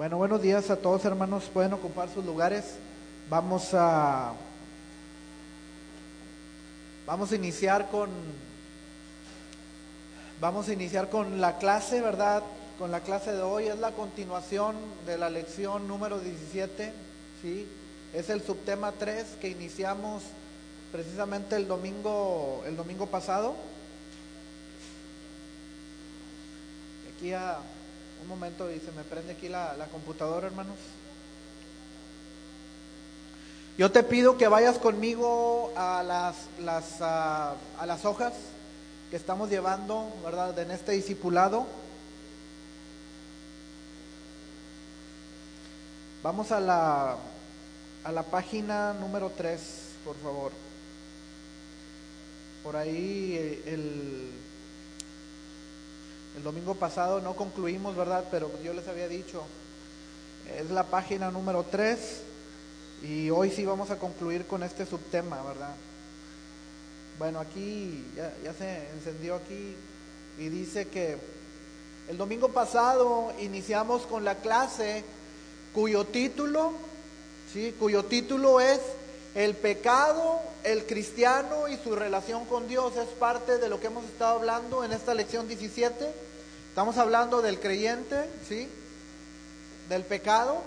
Bueno, buenos días a todos hermanos. Pueden ocupar sus lugares. Vamos a vamos a iniciar con vamos a iniciar con la clase, ¿verdad? Con la clase de hoy es la continuación de la lección número 17, ¿sí? Es el subtema 3 que iniciamos precisamente el domingo el domingo pasado. Aquí a momento y se me prende aquí la, computadora, hermanos. Yo te pido que vayas conmigo a las, las, a, las hojas que estamos llevando, ¿verdad?, en este discipulado. Vamos a la, a la página número 3, por favor. Por ahí el, el domingo pasado no concluimos, ¿verdad? Pero yo les había dicho, es la página número 3 y hoy sí vamos a concluir con este subtema, ¿verdad? Bueno, aquí ya, ya se encendió aquí y dice que el domingo pasado iniciamos con la clase cuyo título, ¿sí? Cuyo título es el pecado, el cristiano y su relación con Dios es parte de lo que hemos estado hablando en esta lección 17. Estamos hablando del creyente, ¿sí? Del pecado,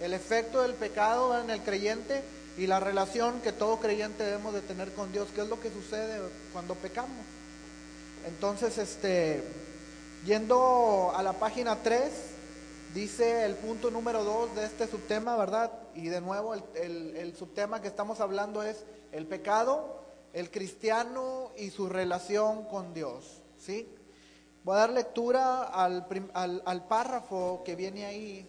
el efecto del pecado en el creyente y la relación que todo creyente debemos de tener con Dios. ¿Qué es lo que sucede cuando pecamos? Entonces, este, yendo a la página 3, Dice el punto número dos de este subtema, ¿verdad? Y de nuevo el, subtema que estamos hablando es el pecado, el cristiano y su relación con Dios, ¿sí? Voy a dar lectura al, al párrafo que viene ahí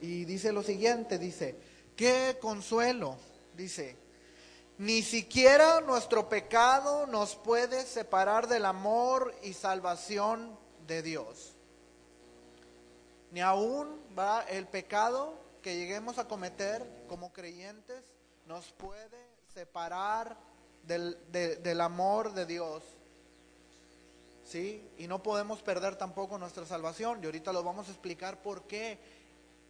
y dice lo siguiente, dice, qué consuelo, dice, ni siquiera nuestro pecado nos puede separar del amor y salvación de Dios ni aún va el pecado que lleguemos a cometer como creyentes nos puede separar del, del amor de Dios. ¿Sí? Y no podemos perder tampoco nuestra salvación. Y ahorita lo vamos a explicar por qué.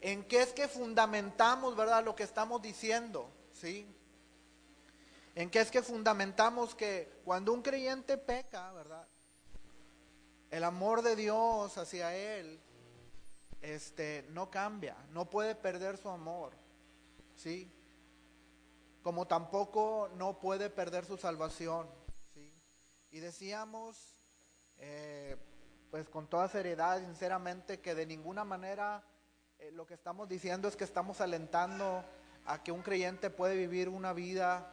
¿En qué es que fundamentamos, verdad, lo que estamos diciendo? ¿Sí? ¿En qué es que fundamentamos que cuando un creyente peca, verdad? El amor de Dios hacia él este, no cambia, no puede perder su amor, ¿sí? Como tampoco no puede perder su salvación, ¿sí? Y decíamos, eh, pues con toda seriedad, sinceramente, que de ninguna manera eh, lo que estamos diciendo es que estamos alentando a que un creyente puede vivir una vida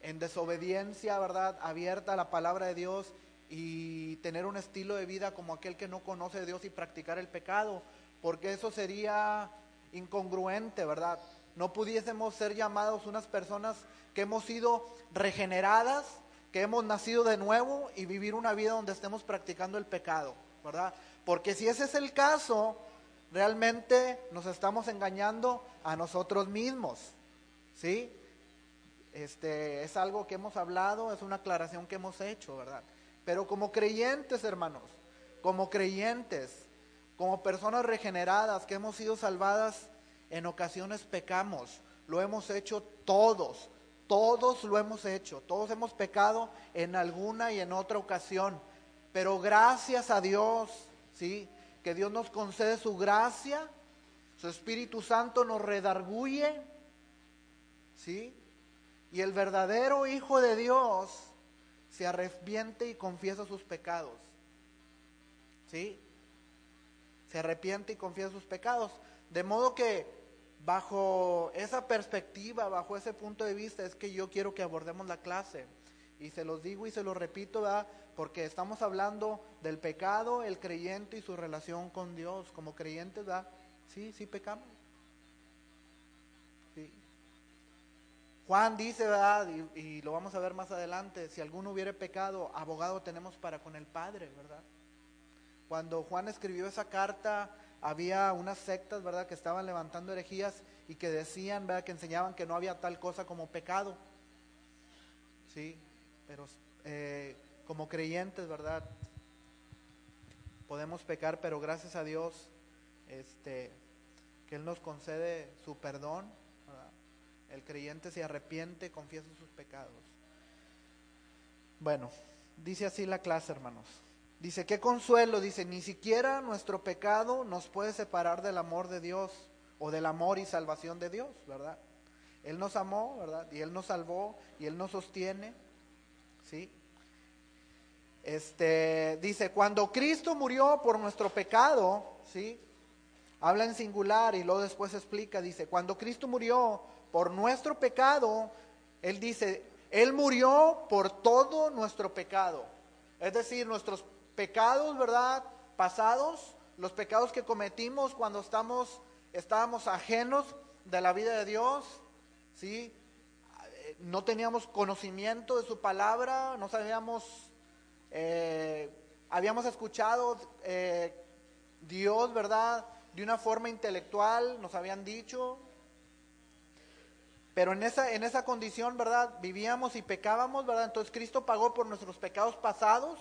en desobediencia, ¿verdad? Abierta a la palabra de Dios y tener un estilo de vida como aquel que no conoce a Dios y practicar el pecado porque eso sería incongruente, ¿verdad? No pudiésemos ser llamados unas personas que hemos sido regeneradas, que hemos nacido de nuevo y vivir una vida donde estemos practicando el pecado, ¿verdad? Porque si ese es el caso, realmente nos estamos engañando a nosotros mismos, ¿sí? Este es algo que hemos hablado, es una aclaración que hemos hecho, ¿verdad? Pero como creyentes, hermanos, como creyentes, como personas regeneradas que hemos sido salvadas, en ocasiones pecamos. Lo hemos hecho todos, todos lo hemos hecho, todos hemos pecado en alguna y en otra ocasión. Pero gracias a Dios, ¿sí? Que Dios nos concede su gracia, su Espíritu Santo nos redarguye, ¿sí? Y el verdadero Hijo de Dios se arrepiente y confiesa sus pecados. ¿Sí? Se arrepiente y confiesa sus pecados. De modo que bajo esa perspectiva, bajo ese punto de vista, es que yo quiero que abordemos la clase. Y se los digo y se los repito, ¿verdad? porque estamos hablando del pecado, el creyente y su relación con Dios. Como creyentes, ¿verdad? Sí, sí pecamos. Juan dice, ¿verdad? Y, y lo vamos a ver más adelante, si alguno hubiere pecado, abogado tenemos para con el Padre, ¿verdad? Cuando Juan escribió esa carta, había unas sectas, ¿verdad?, que estaban levantando herejías y que decían, ¿verdad?, que enseñaban que no había tal cosa como pecado. Sí, pero eh, como creyentes, ¿verdad? Podemos pecar, pero gracias a Dios, este, que Él nos concede su perdón. El creyente se arrepiente, confiesa sus pecados. Bueno, dice así la clase, hermanos. Dice, qué consuelo, dice, ni siquiera nuestro pecado nos puede separar del amor de Dios o del amor y salvación de Dios, ¿verdad? Él nos amó, ¿verdad? Y Él nos salvó y Él nos sostiene, ¿sí? Este, dice, cuando Cristo murió por nuestro pecado, ¿sí? Habla en singular y luego después explica, dice, cuando Cristo murió por nuestro pecado, Él dice, Él murió por todo nuestro pecado. Es decir, nuestros pecados, ¿verdad? Pasados, los pecados que cometimos cuando estamos, estábamos ajenos de la vida de Dios, ¿sí? No teníamos conocimiento de su palabra, no sabíamos, eh, habíamos escuchado eh, Dios, ¿verdad? De una forma intelectual, nos habían dicho, pero en esa, en esa condición, ¿verdad? Vivíamos y pecábamos, ¿verdad? Entonces Cristo pagó por nuestros pecados pasados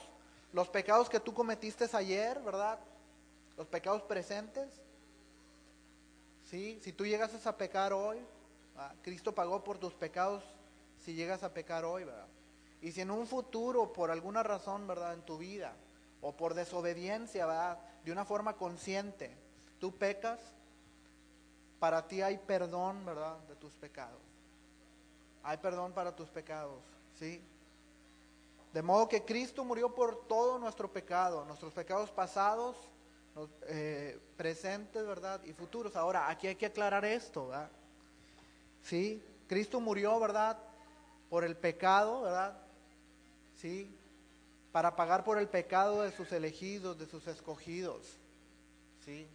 los pecados que tú cometiste ayer, ¿verdad? Los pecados presentes. ¿Sí? Si tú llegas a pecar hoy, Cristo pagó por tus pecados si llegas a pecar hoy, ¿verdad? Y si en un futuro, por alguna razón, ¿verdad? En tu vida, o por desobediencia, ¿verdad? De una forma consciente, tú pecas, para ti hay perdón, ¿verdad? De tus pecados. Hay perdón para tus pecados, ¿sí? De modo que Cristo murió por todo nuestro pecado, nuestros pecados pasados, eh, presentes, ¿verdad? Y futuros. Ahora, aquí hay que aclarar esto, ¿verdad? Sí, Cristo murió, ¿verdad? Por el pecado, ¿verdad? Sí, para pagar por el pecado de sus elegidos, de sus escogidos. Sí.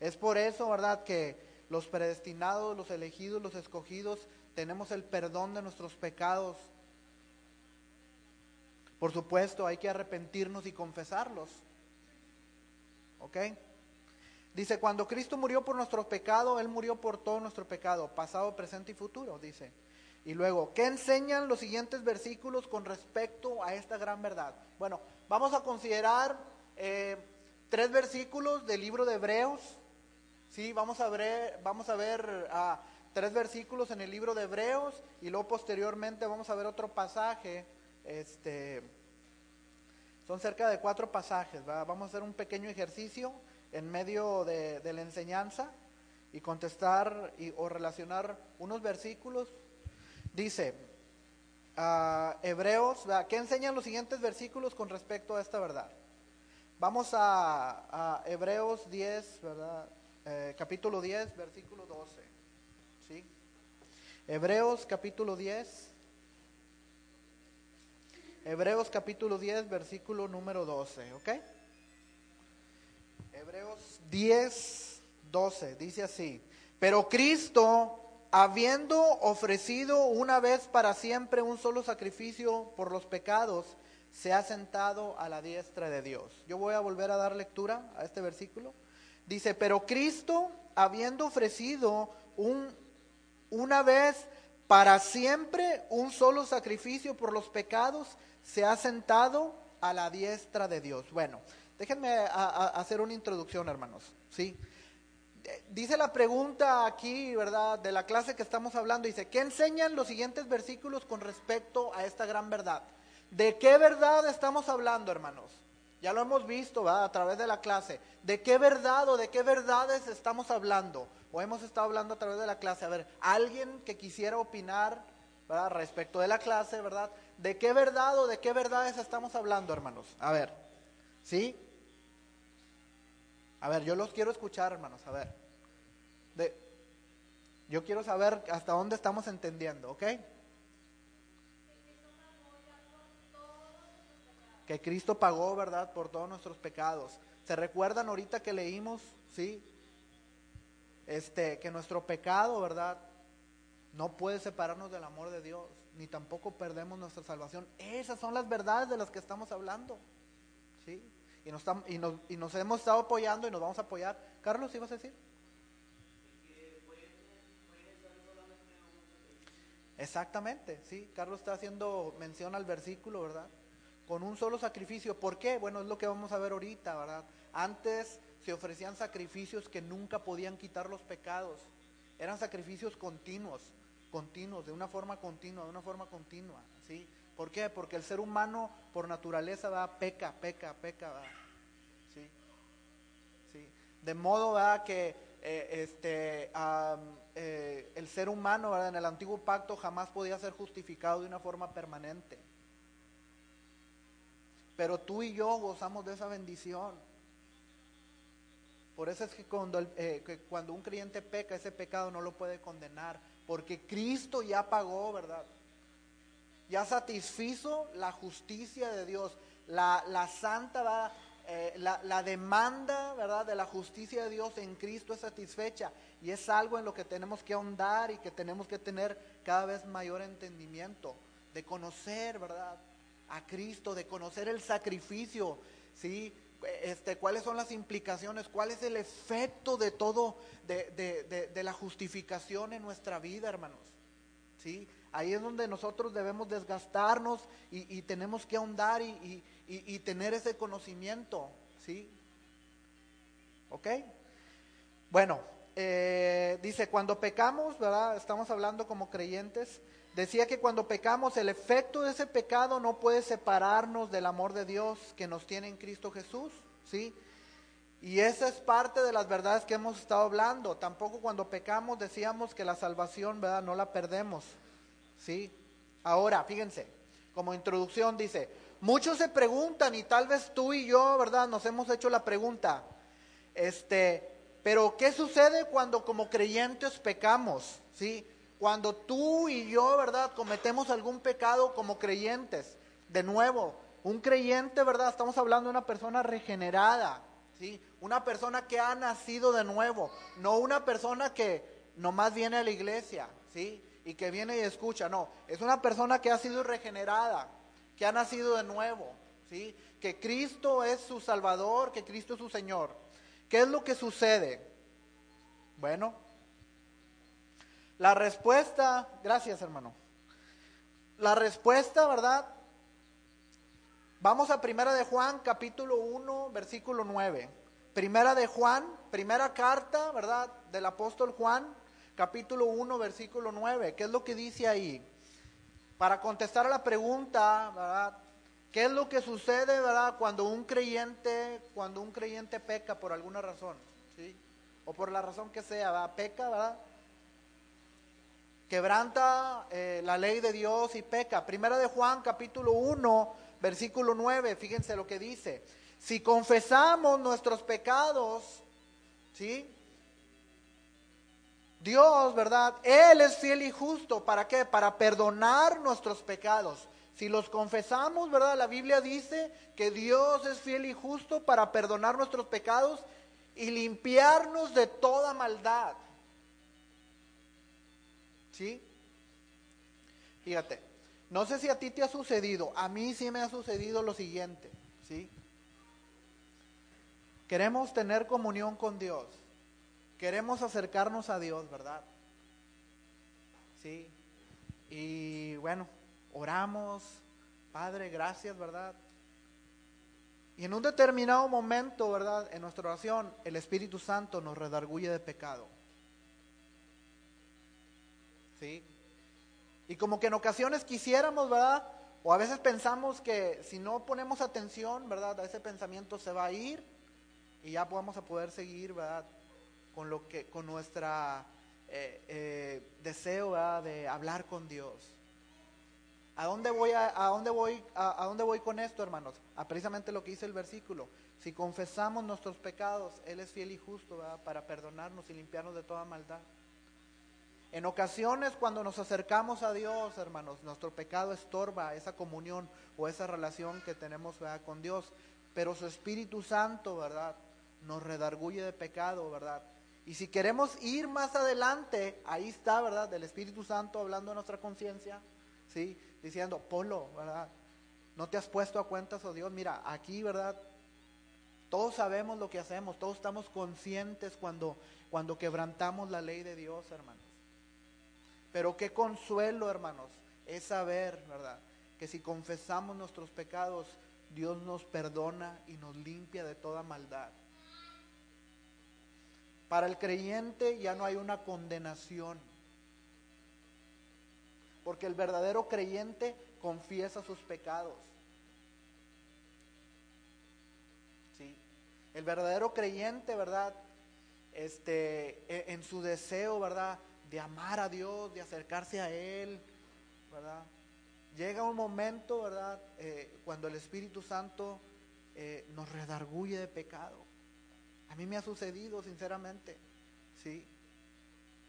Es por eso, ¿verdad? Que los predestinados, los elegidos, los escogidos, tenemos el perdón de nuestros pecados por supuesto, hay que arrepentirnos y confesarlos. ¿Ok? Dice, cuando Cristo murió por nuestro pecado, Él murió por todo nuestro pecado, pasado, presente y futuro, dice. Y luego, ¿qué enseñan los siguientes versículos con respecto a esta gran verdad? Bueno, vamos a considerar eh, tres versículos del libro de Hebreos. Sí, vamos a ver, vamos a ver ah, tres versículos en el libro de Hebreos y luego posteriormente vamos a ver otro pasaje este, son cerca de cuatro pasajes. Vamos a hacer un pequeño ejercicio en medio de, la enseñanza y contestar o relacionar unos versículos. Dice, uh, Hebreos, ¿qué enseñan los siguientes versículos con respecto a esta verdad? Vamos a, Hebreos 10, ¿verdad? Eh, capítulo 10, versículo 12. ¿sí? Hebreos capítulo 10, Hebreos capítulo 10, versículo número 12, ¿ok? Hebreos 10, 12, dice así, pero Cristo, habiendo ofrecido una vez para siempre un solo sacrificio por los pecados, se ha sentado a la diestra de Dios. Yo voy a volver a dar lectura a este versículo. Dice, pero Cristo, habiendo ofrecido un, una vez para siempre un solo sacrificio por los pecados, se ha sentado a la diestra de Dios. Bueno, déjenme hacer una introducción, hermanos. ¿sí? Dice la pregunta aquí, ¿verdad? De la clase que estamos hablando, dice, ¿qué enseñan los siguientes versículos con respecto a esta gran verdad? ¿De qué verdad estamos hablando, hermanos? Ya lo hemos visto, ¿verdad? A través de la clase. ¿De qué verdad o de qué verdades estamos hablando? O hemos estado hablando a través de la clase. A ver, alguien que quisiera opinar, Respecto de la clase, ¿verdad? ¿De qué verdad o de qué verdades estamos hablando, hermanos? A ver, ¿sí? A ver, yo los quiero escuchar, hermanos, a ver. De, yo quiero saber hasta dónde estamos entendiendo, ¿ok? Que Cristo pagó, ¿verdad?, por todos nuestros pecados. ¿Se recuerdan ahorita que leímos, sí? Este, que nuestro pecado, ¿verdad?, no puede separarnos del amor de Dios ni tampoco perdemos nuestra salvación. Esas son las verdades de las que estamos hablando. ¿sí? Y, nos, y, nos, y nos hemos estado apoyando y nos vamos a apoyar. Carlos, ¿ibas a decir? Exactamente, sí. Carlos está haciendo mención al versículo, ¿verdad? Con un solo sacrificio. ¿Por qué? Bueno, es lo que vamos a ver ahorita, ¿verdad? Antes se ofrecían sacrificios que nunca podían quitar los pecados. Eran sacrificios continuos, continuos, de una forma continua, de una forma continua, ¿sí? ¿Por qué? Porque el ser humano por naturaleza va peca, peca, peca. ¿Sí? ¿Sí? De modo que eh, este, eh, el ser humano en el antiguo pacto jamás podía ser justificado de una forma permanente. Pero tú y yo gozamos de esa bendición. Por eso es que cuando, eh, que cuando un creyente peca, ese pecado no lo puede condenar, porque Cristo ya pagó, ¿verdad? Ya satisfizo la justicia de Dios. La, la santa eh, la, demanda, ¿verdad?, de la justicia de Dios en Cristo es satisfecha y es algo en lo que tenemos que ahondar y que tenemos que tener cada vez mayor entendimiento, de conocer, ¿verdad?, a Cristo, de conocer el sacrificio, ¿sí? Este, cuáles son las implicaciones, cuál es el efecto de todo, de, la justificación en nuestra vida, hermanos. ¿Sí? Ahí es donde nosotros debemos desgastarnos y, tenemos que ahondar y, y, tener ese conocimiento, ¿sí? ¿Ok? Bueno, eh, dice, cuando pecamos, ¿verdad? Estamos hablando como creyentes. Decía que cuando pecamos, el efecto de ese pecado no puede separarnos del amor de Dios que nos tiene en Cristo Jesús, ¿sí? Y esa es parte de las verdades que hemos estado hablando. Tampoco cuando pecamos decíamos que la salvación, ¿verdad? No la perdemos, ¿sí? Ahora, fíjense, como introducción dice, Muchos se preguntan, y tal vez tú y yo, ¿verdad? Nos hemos hecho la pregunta, este, pero ¿qué sucede cuando como creyentes pecamos? ¿Sí? Cuando tú y yo, ¿verdad? Cometemos algún pecado como creyentes. De nuevo, un creyente, ¿verdad? Estamos hablando de una persona regenerada, ¿sí? Una persona que ha nacido de nuevo, no una persona que nomás viene a la iglesia, ¿sí? Y que viene y escucha, no, es una persona que ha sido regenerada, que ha nacido de nuevo, ¿sí? que Cristo es su Salvador, que Cristo es su Señor. ¿Qué es lo que sucede? Bueno, la respuesta, gracias hermano, la respuesta, ¿verdad? Vamos a Primera de Juan, capítulo 1, versículo 9. Primera de Juan, primera carta, ¿verdad? Del apóstol Juan, capítulo 1, versículo 9. ¿Qué es lo que dice ahí? para contestar a la pregunta, ¿verdad? ¿Qué es lo que sucede, verdad, cuando un creyente, cuando un creyente peca por alguna razón, ¿sí? O por la razón que sea, ¿verdad? Peca, ¿verdad? Quebranta eh, la ley de Dios y peca. Primera de Juan, capítulo 1, versículo 9, fíjense lo que dice. Si confesamos nuestros pecados, ¿sí? Dios, ¿verdad? Él es fiel y justo. ¿Para qué? Para perdonar nuestros pecados. Si los confesamos, ¿verdad? La Biblia dice que Dios es fiel y justo para perdonar nuestros pecados y limpiarnos de toda maldad. ¿Sí? Fíjate, no sé si a ti te ha sucedido, a mí sí me ha sucedido lo siguiente, ¿sí? Queremos tener comunión con Dios queremos acercarnos a Dios, ¿verdad? Sí. Y bueno, oramos, Padre, gracias, ¿verdad? Y en un determinado momento, ¿verdad? En nuestra oración, el Espíritu Santo nos redarguye de pecado. ¿Sí? Y como que en ocasiones quisiéramos, ¿verdad? O a veces pensamos que si no ponemos atención, ¿verdad? A ese pensamiento se va a ir y ya vamos a poder seguir, ¿verdad? con lo que con nuestra eh, eh, deseo de hablar con Dios. ¿A dónde voy a, dónde voy a, dónde voy con esto, hermanos? A precisamente lo que dice el versículo. Si confesamos nuestros pecados, él es fiel y justo para perdonarnos y limpiarnos de toda maldad. En ocasiones cuando nos acercamos a Dios, hermanos, nuestro pecado estorba esa comunión o esa relación que tenemos con Dios, pero su Espíritu Santo, ¿verdad? Nos redarguye de pecado, ¿verdad? Y si queremos ir más adelante, ahí está, ¿verdad? Del Espíritu Santo hablando a nuestra conciencia, ¿sí? Diciendo, Polo, ¿verdad? No te has puesto a cuentas, oh Dios, mira, aquí, ¿verdad? Todos sabemos lo que hacemos, todos estamos conscientes cuando, cuando quebrantamos la ley de Dios, hermanos. Pero qué consuelo, hermanos, es saber, ¿verdad? Que si confesamos nuestros pecados, Dios nos perdona y nos limpia de toda maldad. Para el creyente ya no hay una condenación. Porque el verdadero creyente confiesa sus pecados. ¿Sí? El verdadero creyente, ¿verdad? Este, e, en su deseo, ¿verdad? De amar a Dios, de acercarse a Él, ¿verdad? Llega un momento, ¿verdad? Eh, cuando el Espíritu Santo eh, nos redarguye de pecado. A mí me ha sucedido, sinceramente, ¿sí?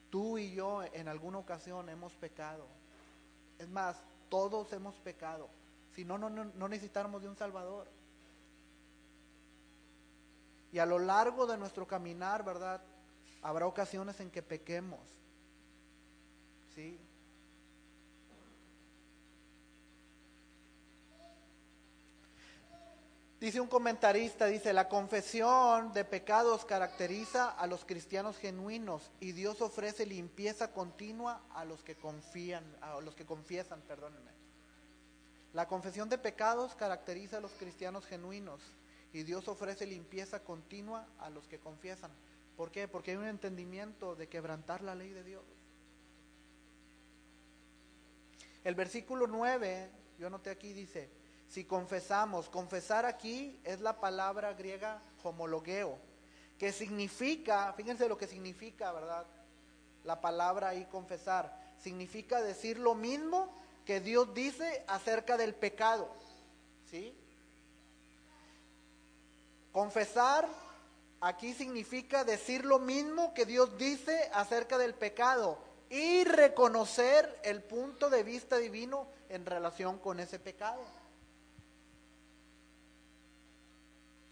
Tú y yo en alguna ocasión hemos pecado. Es más, todos hemos pecado. Si no, no, no necesitamos de un Salvador. Y a lo largo de nuestro caminar, ¿verdad? Habrá ocasiones en que pequemos. Dice un comentarista, dice, la confesión de pecados caracteriza a los cristianos genuinos y Dios ofrece limpieza continua a los que confían, a los que confiesan, perdónenme. La confesión de pecados caracteriza a los cristianos genuinos y Dios ofrece limpieza continua a los que confiesan. ¿Por qué? Porque hay un entendimiento de quebrantar la ley de Dios. El versículo 9, yo anoté aquí, dice, si confesamos, confesar aquí es la palabra griega homologueo, que significa, fíjense lo que significa, ¿verdad? La palabra ahí confesar, significa decir lo mismo que Dios dice acerca del pecado, ¿sí? Confesar aquí significa decir lo mismo que Dios dice acerca del pecado y reconocer el punto de vista divino en relación con ese pecado.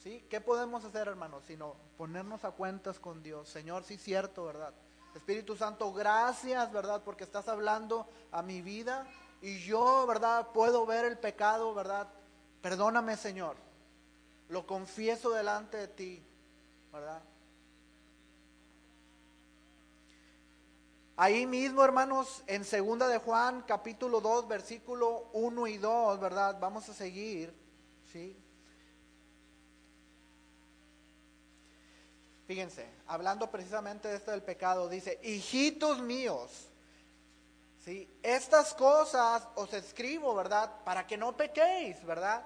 ¿Sí? ¿Qué podemos hacer, hermanos? Sino ponernos a cuentas con Dios. Señor, sí, cierto, ¿verdad? Espíritu Santo, gracias, ¿verdad? Porque estás hablando a mi vida y yo, ¿verdad? Puedo ver el pecado, ¿verdad? Perdóname, Señor. Lo confieso delante de ti, ¿verdad? Ahí mismo, hermanos, en segunda de Juan, capítulo 2, versículo 1 y 2, ¿verdad? Vamos a seguir, ¿sí? Fíjense, hablando precisamente de esto del pecado, dice, hijitos míos, ¿sí? estas cosas os escribo, ¿verdad? Para que no pequéis, ¿verdad?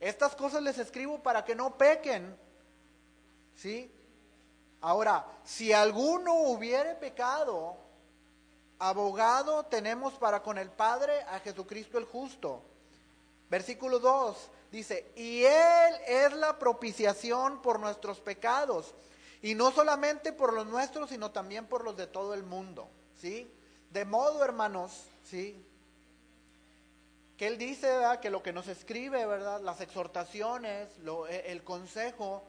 Estas cosas les escribo para que no pequen, ¿sí? Ahora, si alguno hubiere pecado, abogado tenemos para con el Padre a Jesucristo el justo. Versículo 2, Dice, y Él es la propiciación por nuestros pecados. Y no solamente por los nuestros, sino también por los de todo el mundo. ¿Sí? De modo, hermanos, ¿sí? Que Él dice que lo que nos escribe, ¿verdad? Las exhortaciones, e, el consejo,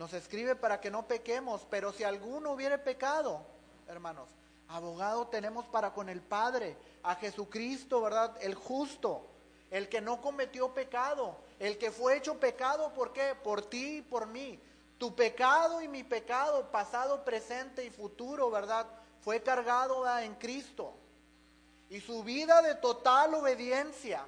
nos escribe para que no pequemos. Pero si alguno hubiere pecado, hermanos, abogado tenemos para con el Padre, a Jesucristo, ¿verdad? El justo el que no cometió pecado, el que fue hecho pecado, ¿por qué? Por ti y por mí. Tu pecado y mi pecado, pasado, presente y futuro, ¿verdad? Fue cargado en Cristo. Y su vida de total obediencia,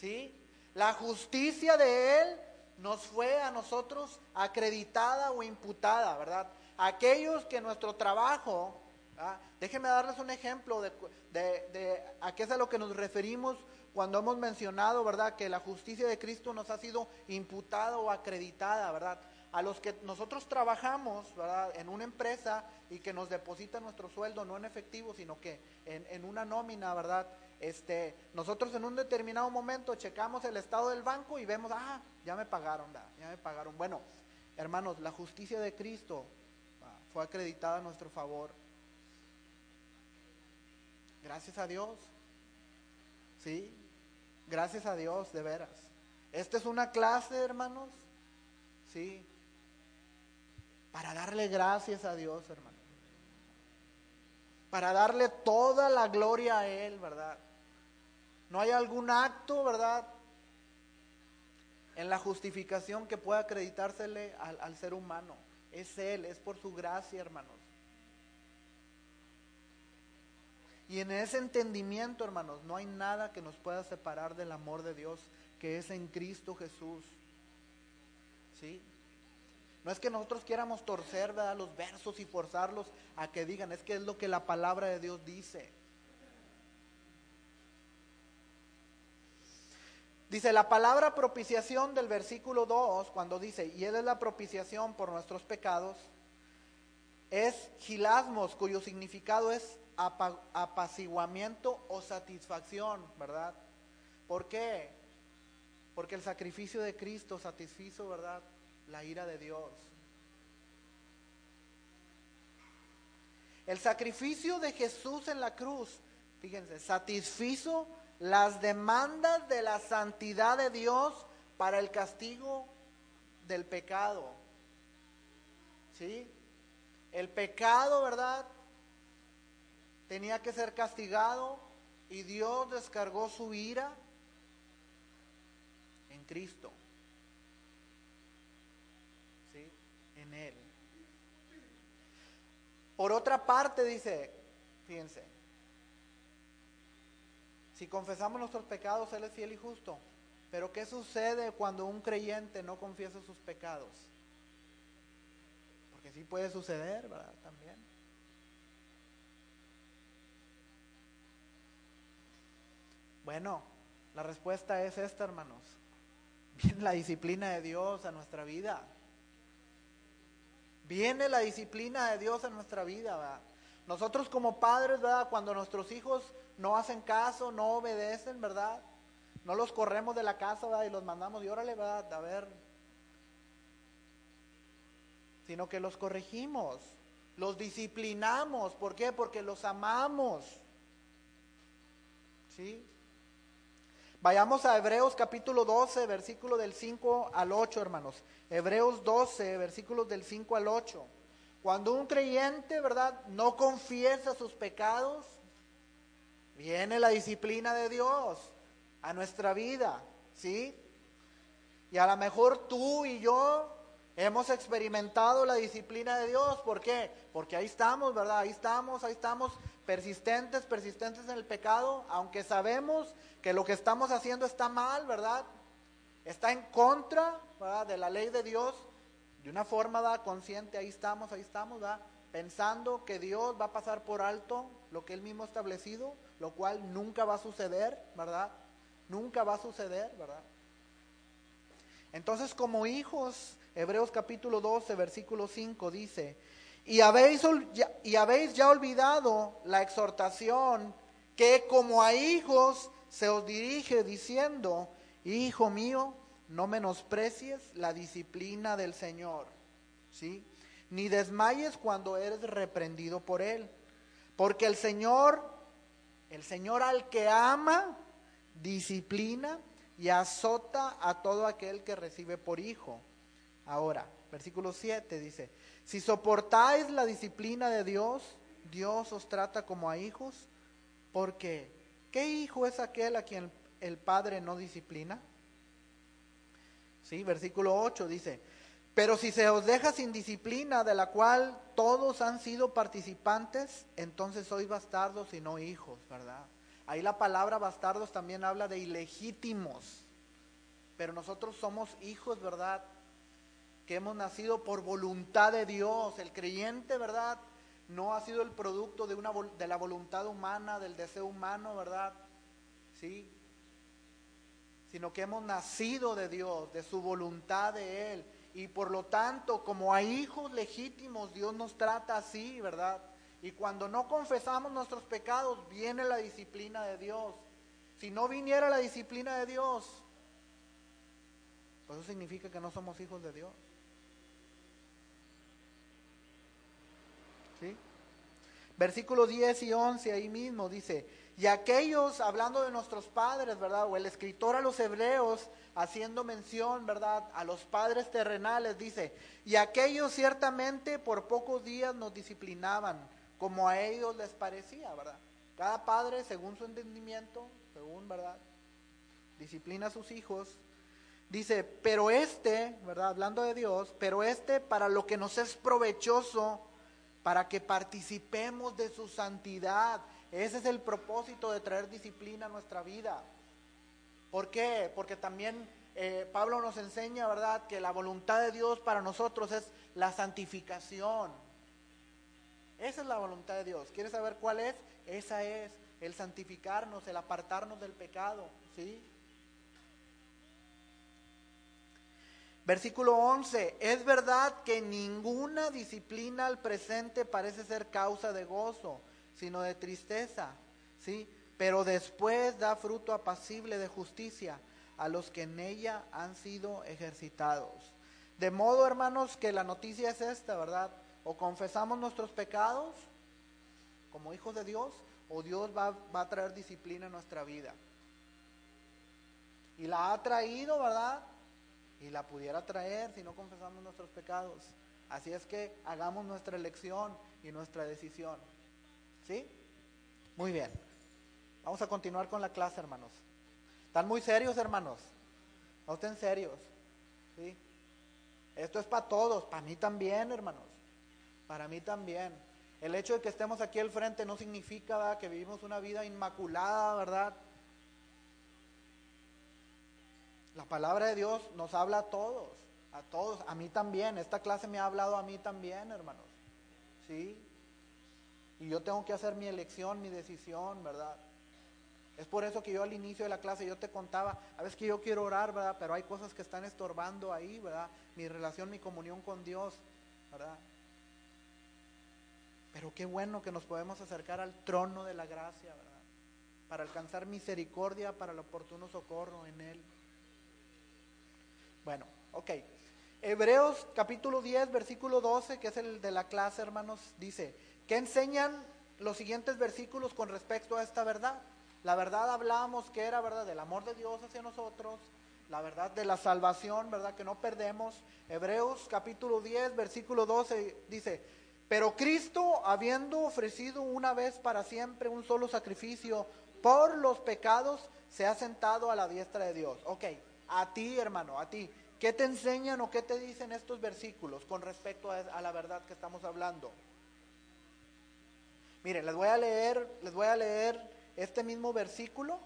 ¿sí? La justicia de Él nos fue a nosotros acreditada o imputada, ¿verdad? Aquellos que nuestro trabajo ¿Ah? Déjenme darles un ejemplo de, a qué es a lo que nos referimos cuando hemos mencionado, ¿verdad?, que la justicia de Cristo nos ha sido imputada o acreditada, ¿verdad? A los que nosotros trabajamos, ¿verdad?, en una empresa y que nos deposita nuestro sueldo, no en efectivo, sino que en, una nómina, ¿verdad? Este, nosotros en un determinado momento checamos el estado del banco y vemos, ah, ya me pagaron, ya me pagaron. Bueno, hermanos, la justicia de Cristo fue acreditada a nuestro favor. Gracias a Dios. ¿Sí? Gracias a Dios, de veras. Esta es una clase, hermanos. ¿Sí? Para darle gracias a Dios, hermano. Para darle toda la gloria a Él, ¿verdad? No hay algún acto, ¿verdad? En la justificación que pueda acreditársele al, ser humano. Es Él, es por su gracia, hermanos. Y en ese entendimiento, hermanos, no hay nada que nos pueda separar del amor de Dios que es en Cristo Jesús. ¿Sí? No es que nosotros quieramos torcer ¿verdad? los versos y forzarlos a que digan, es que es lo que la palabra de Dios dice. Dice la palabra propiciación del versículo 2, cuando dice, y Él es la propiciación por nuestros pecados, es gilasmos, cuyo significado es apaciguamiento o satisfacción, ¿verdad? ¿Por qué? Porque el sacrificio de Cristo satisfizo, ¿verdad? La ira de Dios. El sacrificio de Jesús en la cruz, fíjense, satisfizo las demandas de la santidad de Dios para el castigo del pecado. ¿Sí? El pecado, ¿verdad? Tenía que ser castigado y Dios descargó su ira en Cristo. ¿Sí? En Él. Por otra parte, dice, fíjense, si confesamos nuestros pecados, Él es fiel y justo. Pero ¿qué sucede cuando un creyente no confiesa sus pecados? Porque sí puede suceder, ¿verdad? También. Bueno, la respuesta es esta, hermanos. Viene la disciplina de Dios a nuestra vida. Viene la disciplina de Dios a nuestra vida, ¿verdad? Nosotros como padres, ¿verdad? Cuando nuestros hijos no hacen caso, no obedecen, ¿verdad? No los corremos de la casa. Y los mandamos y órale, ¿verdad? A ver. Sino que los corregimos, los disciplinamos. ¿Por qué? Porque los amamos. ¿Sí? Vayamos a Hebreos capítulo 12, versículo del 5 al 8, hermanos. Hebreos 12, versículos del 5 al 8. Cuando un creyente, ¿verdad?, no confiesa sus pecados, viene la disciplina de Dios a nuestra vida, ¿sí? Y a lo mejor tú y yo hemos experimentado la disciplina de Dios. ¿Por qué? Porque ahí estamos, ¿verdad? Ahí estamos, ahí estamos persistentes, persistentes en el pecado, aunque sabemos que lo que estamos haciendo está mal, ¿verdad? Está en contra ¿verdad? de la ley de Dios, de una forma ¿da? consciente, ahí estamos, ahí estamos, ¿da? pensando que Dios va a pasar por alto lo que Él mismo ha establecido, lo cual nunca va a suceder, ¿verdad? Nunca va a suceder, ¿verdad? Entonces, como hijos, Hebreos capítulo 12, versículo 5 dice, y habéis, y habéis ya olvidado la exhortación que como a hijos se os dirige diciendo, hijo mío, no menosprecies la disciplina del Señor, ¿sí? Ni desmayes cuando eres reprendido por Él, porque el Señor, el Señor al que ama, disciplina y azota a todo aquel que recibe por hijo. Ahora, versículo 7 dice, si soportáis la disciplina de Dios, Dios os trata como a hijos, porque ¿qué hijo es aquel a quien el Padre no disciplina? ¿Sí? Versículo 8 dice, pero si se os deja sin disciplina, de la cual todos han sido participantes, entonces sois bastardos y no hijos, ¿verdad? Ahí la palabra bastardos también habla de ilegítimos, pero nosotros somos hijos, ¿verdad? Que hemos nacido por voluntad de Dios. El creyente, ¿verdad? No ha sido el producto de, una, de la voluntad humana, del deseo humano, ¿verdad? Sí, sino que hemos nacido de Dios, de su voluntad de Él. Y por lo tanto, como a hijos legítimos, Dios nos trata así, ¿verdad? Y cuando no confesamos nuestros pecados, viene la disciplina de Dios. Si no viniera la disciplina de Dios, pues eso significa que no somos hijos de Dios. ¿Sí? Versículo 10 y 11 ahí mismo dice, y aquellos, hablando de nuestros padres, ¿verdad? O el escritor a los hebreos, haciendo mención, ¿verdad? A los padres terrenales, dice, y aquellos ciertamente por pocos días nos disciplinaban, como a ellos les parecía, ¿verdad? Cada padre, según su entendimiento, según, ¿verdad? Disciplina a sus hijos. Dice, pero este, ¿verdad? Hablando de Dios, pero este para lo que nos es provechoso, para que participemos de su santidad. Ese es el propósito de traer disciplina a nuestra vida. ¿Por qué? Porque también eh, Pablo nos enseña, ¿verdad?, que la voluntad de Dios para nosotros es la santificación. Esa es la voluntad de Dios. ¿Quieres saber cuál es? Esa es el santificarnos, el apartarnos del pecado, ¿sí? Versículo 11, es verdad que ninguna disciplina al presente parece ser causa de gozo, sino de tristeza, ¿sí? Pero después da fruto apacible de justicia a los que en ella han sido ejercitados. De modo, hermanos, que la noticia es esta, ¿verdad? O confesamos nuestros pecados como hijos de Dios, o Dios va, a traer disciplina en nuestra vida. Y la ha traído, ¿verdad? y la pudiera traer si no confesamos nuestros pecados. Así es que hagamos nuestra elección y nuestra decisión. ¿Sí? Muy bien. Vamos a continuar con la clase, hermanos. ¿Están muy serios, hermanos? No estén serios. ¿Sí? Esto es para todos, para mí también, hermanos. Para mí también. El hecho de que estemos aquí al frente no significa que vivimos una vida inmaculada, ¿verdad? La palabra de Dios nos habla a todos, a todos, a mí también. Esta clase me ha hablado a mí también, hermanos. ¿Sí? Y yo tengo que hacer mi elección, mi decisión, ¿verdad? Es por eso que yo al inicio de la clase yo te contaba, a veces que yo quiero orar, ¿verdad? Pero hay cosas que están estorbando ahí, ¿verdad? Mi relación, mi comunión con Dios, ¿verdad? Pero qué bueno que nos podemos acercar al trono de la gracia, ¿verdad? Para alcanzar misericordia para el oportuno socorro en Él. Bueno, ok. Hebreos capítulo 10, versículo 12, que es el de la clase, hermanos, dice, ¿qué enseñan los siguientes versículos con respecto a esta verdad? La verdad hablábamos que era verdad del amor de Dios hacia nosotros, la verdad de la salvación, verdad que no perdemos. Hebreos capítulo 10, versículo 12 dice, pero Cristo, habiendo ofrecido una vez para siempre un solo sacrificio por los pecados, se ha sentado a la diestra de Dios. Ok, a ti, hermano, a ti. ¿Qué te enseñan o qué te dicen estos versículos con respecto a, la verdad que estamos hablando? Miren, les voy a leer, les voy a leer este mismo versículo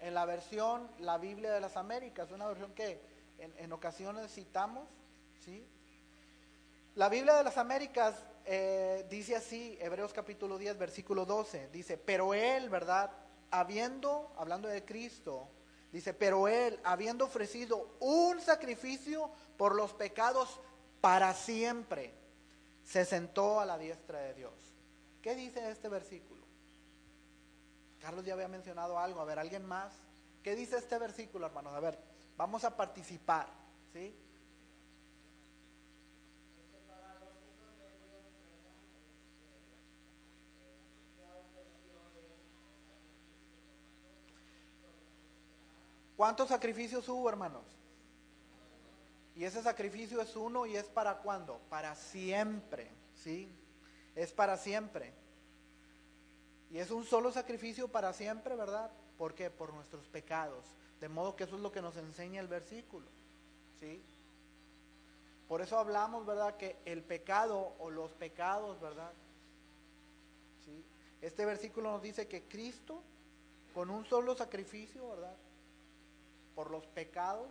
en la versión La Biblia de las Américas, una versión que en, ocasiones citamos, ¿sí? La Biblia de las Américas eh, dice así, Hebreos capítulo 10, versículo 12, dice, pero él, ¿verdad? Habiendo, hablando de Cristo, Dice, pero él, habiendo ofrecido un sacrificio por los pecados para siempre, se sentó a la diestra de Dios. ¿Qué dice este versículo? Carlos ya había mencionado algo. A ver, ¿alguien más? ¿Qué dice este versículo, hermanos? A ver, vamos a participar. ¿Sí? ¿Cuántos sacrificios hubo, hermanos? Y ese sacrificio es uno y es para cuándo? Para siempre, ¿sí? Es para siempre. Y es un solo sacrificio para siempre, ¿verdad? ¿Por qué? Por nuestros pecados. De modo que eso es lo que nos enseña el versículo, ¿sí? Por eso hablamos, ¿verdad? Que el pecado o los pecados, ¿verdad? ¿Sí? Este versículo nos dice que Cristo, con un solo sacrificio, ¿verdad? por los pecados,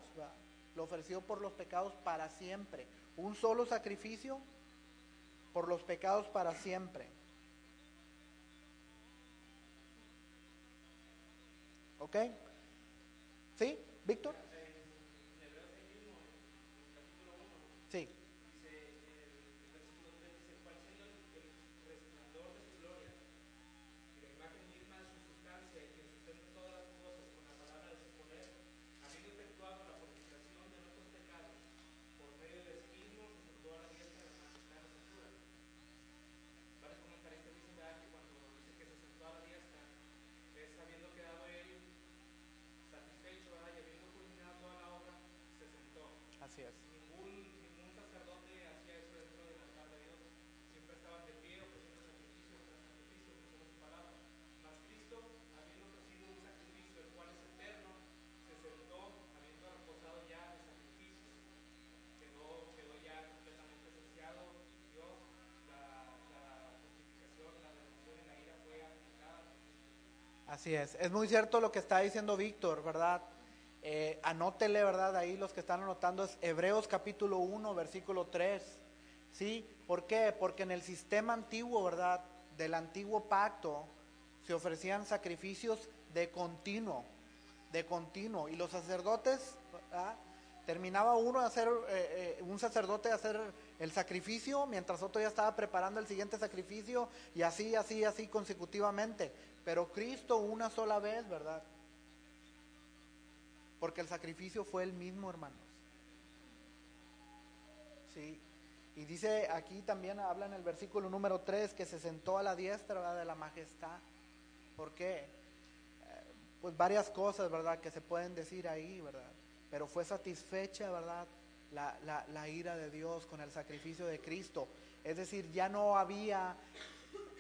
lo ofreció por los pecados para siempre. Un solo sacrificio por los pecados para siempre. ¿Ok? ¿Sí, Víctor? Sí. Así es. Es muy cierto lo que está diciendo Víctor, ¿verdad? Eh, anótele, ¿verdad? Ahí los que están anotando es Hebreos capítulo 1, versículo 3. ¿Sí? ¿Por qué? Porque en el sistema antiguo, ¿verdad? Del antiguo pacto se ofrecían sacrificios de continuo, de continuo. Y los sacerdotes, ¿verdad? terminaba uno de hacer, eh, eh, un sacerdote de hacer el sacrificio, mientras otro ya estaba preparando el siguiente sacrificio, y así, así, así consecutivamente. Pero Cristo una sola vez, ¿verdad? Porque el sacrificio fue el mismo, hermanos. Sí. Y dice aquí también, habla en el versículo número 3, que se sentó a la diestra ¿verdad? de la majestad. ¿Por qué? Eh, pues varias cosas, ¿verdad? Que se pueden decir ahí, ¿verdad? Pero fue satisfecha, ¿verdad? La, la, la ira de Dios con el sacrificio de Cristo. Es decir, ya no había,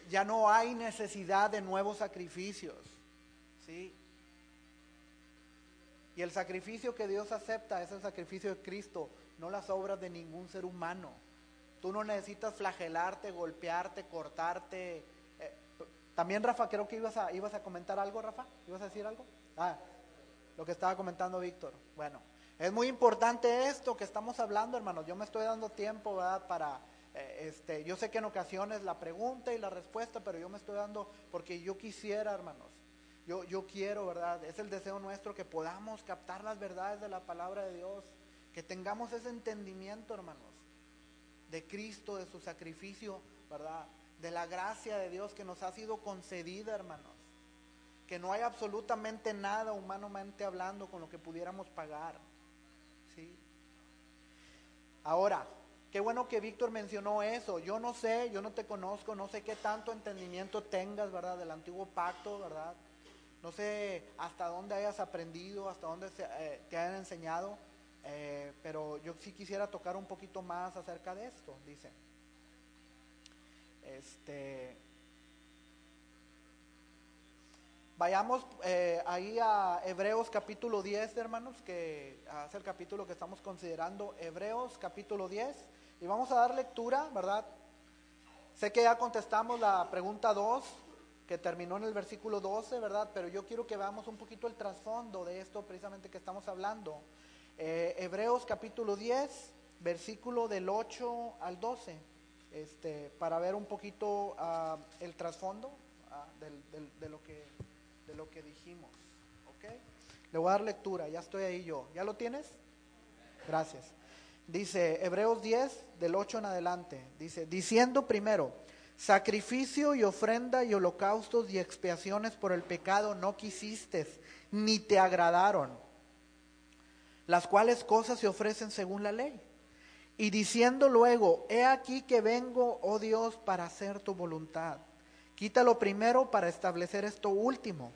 ya no hay necesidad de nuevos sacrificios. ¿Sí? Y el sacrificio que Dios acepta es el sacrificio de Cristo, no las obras de ningún ser humano. Tú no necesitas flagelarte, golpearte, cortarte. Eh, también, Rafa, creo que ibas a, ibas a comentar algo, Rafa. ¿Ibas a decir algo? Ah, lo que estaba comentando Víctor. Bueno, es muy importante esto que estamos hablando, hermanos. Yo me estoy dando tiempo, ¿verdad? Para, este, yo sé que en ocasiones la pregunta y la respuesta, pero yo me estoy dando porque yo quisiera, hermanos. Yo, yo quiero, ¿verdad? Es el deseo nuestro que podamos captar las verdades de la palabra de Dios, que tengamos ese entendimiento, hermanos de Cristo, de su sacrificio, ¿verdad? De la gracia de Dios que nos ha sido concedida, hermanos. Que no hay absolutamente nada humanamente hablando con lo que pudiéramos pagar. ¿Sí? Ahora, qué bueno que Víctor mencionó eso. Yo no sé, yo no te conozco, no sé qué tanto entendimiento tengas, ¿verdad? Del antiguo pacto, ¿verdad? No sé hasta dónde hayas aprendido, hasta dónde se, eh, te hayan enseñado. Eh, pero yo sí quisiera tocar un poquito más acerca de esto, dice. Este, vayamos eh, ahí a Hebreos capítulo 10, hermanos, que es el capítulo que estamos considerando, Hebreos capítulo 10, y vamos a dar lectura, ¿verdad? Sé que ya contestamos la pregunta 2, que terminó en el versículo 12, ¿verdad? Pero yo quiero que veamos un poquito el trasfondo de esto precisamente que estamos hablando. Eh, Hebreos capítulo 10, versículo del 8 al 12, este, para ver un poquito uh, el trasfondo del, del, de, lo que, de lo que dijimos. ¿okay? Le voy a dar lectura, ya estoy ahí yo. ¿Ya lo tienes? Gracias. Dice Hebreos 10, del 8 en adelante, dice, diciendo primero, sacrificio y ofrenda y holocaustos y expiaciones por el pecado no quisiste, ni te agradaron las cuales cosas se ofrecen según la ley. Y diciendo luego, he aquí que vengo, oh Dios, para hacer tu voluntad. Quítalo primero para establecer esto último.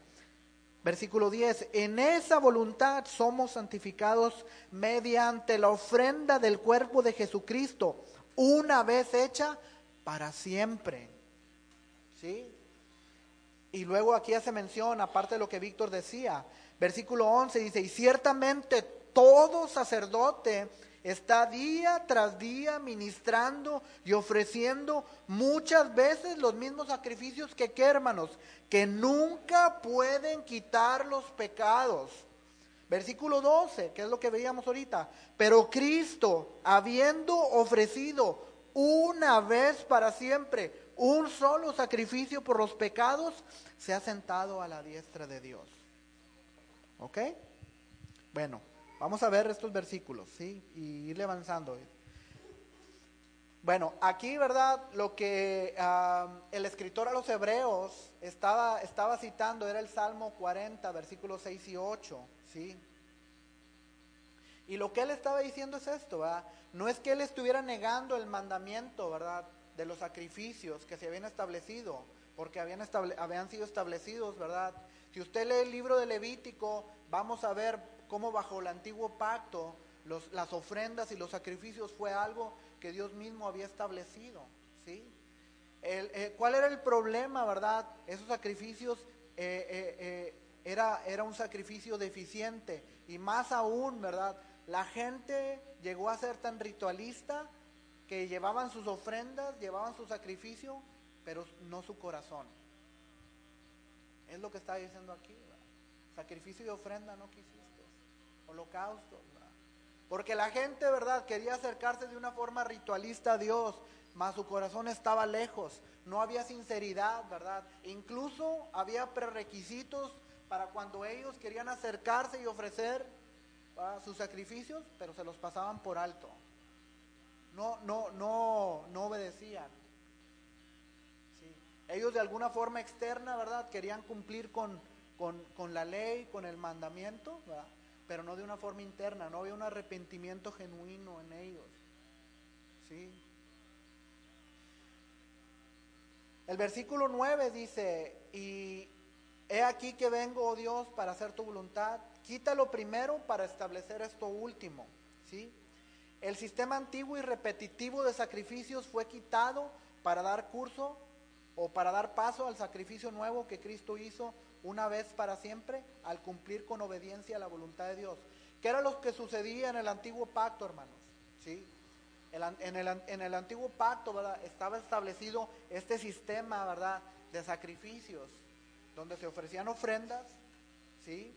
Versículo 10, en esa voluntad somos santificados mediante la ofrenda del cuerpo de Jesucristo, una vez hecha para siempre. ¿Sí? Y luego aquí hace mención, aparte de lo que Víctor decía, versículo 11 dice, y ciertamente todo sacerdote está día tras día ministrando y ofreciendo muchas veces los mismos sacrificios que qué hermanos, que nunca pueden quitar los pecados. Versículo 12, que es lo que veíamos ahorita. Pero Cristo, habiendo ofrecido una vez para siempre un solo sacrificio por los pecados, se ha sentado a la diestra de Dios. ¿Ok? Bueno. Vamos a ver estos versículos, ¿sí? Y irle avanzando. Bueno, aquí, ¿verdad? Lo que el escritor a los hebreos estaba, citando era el Salmo 40, versículos 6 y 8, ¿sí? Y lo que él estaba diciendo es esto, ¿verdad? No es que él estuviera negando el mandamiento, ¿verdad? De los sacrificios que se habían establecido, porque habían, habían sido establecidos, ¿verdad? Si usted lee el libro de Levítico, vamos a ver cómo bajo el antiguo pacto las ofrendas y los sacrificios fue algo que Dios mismo había establecido. ¿sí? Eh, ¿Cuál era el problema, verdad? Esos sacrificios eh, eh, era, era un sacrificio deficiente y más aún, ¿verdad? La gente llegó a ser tan ritualista que llevaban sus ofrendas, llevaban su sacrificio, pero no su corazón. Es lo que está diciendo aquí. Sacrificio y ofrenda no quisiste. Holocaustos. ¿verdad? Porque la gente, ¿verdad?, quería acercarse de una forma ritualista a Dios, mas su corazón estaba lejos, no había sinceridad, ¿verdad? Incluso había prerequisitos para cuando ellos querían acercarse y ofrecer sus sacrificios, pero se los pasaban por alto. No, no, no, no obedecían. Ellos de alguna forma externa, ¿verdad? Querían cumplir con, con, con la ley, con el mandamiento, ¿verdad? Pero no de una forma interna, no había un arrepentimiento genuino en ellos. ¿Sí? El versículo 9 dice, y he aquí que vengo, oh Dios, para hacer tu voluntad. Quítalo primero para establecer esto último. ¿sí? El sistema antiguo y repetitivo de sacrificios fue quitado para dar curso o para dar paso al sacrificio nuevo que Cristo hizo una vez para siempre al cumplir con obediencia la voluntad de Dios. ¿Qué era lo que sucedía en el antiguo pacto, hermanos? ¿Sí? en, el, en el antiguo pacto. Estaba establecido este sistema, ¿verdad? De sacrificios, donde se ofrecían ofrendas, ¿sí?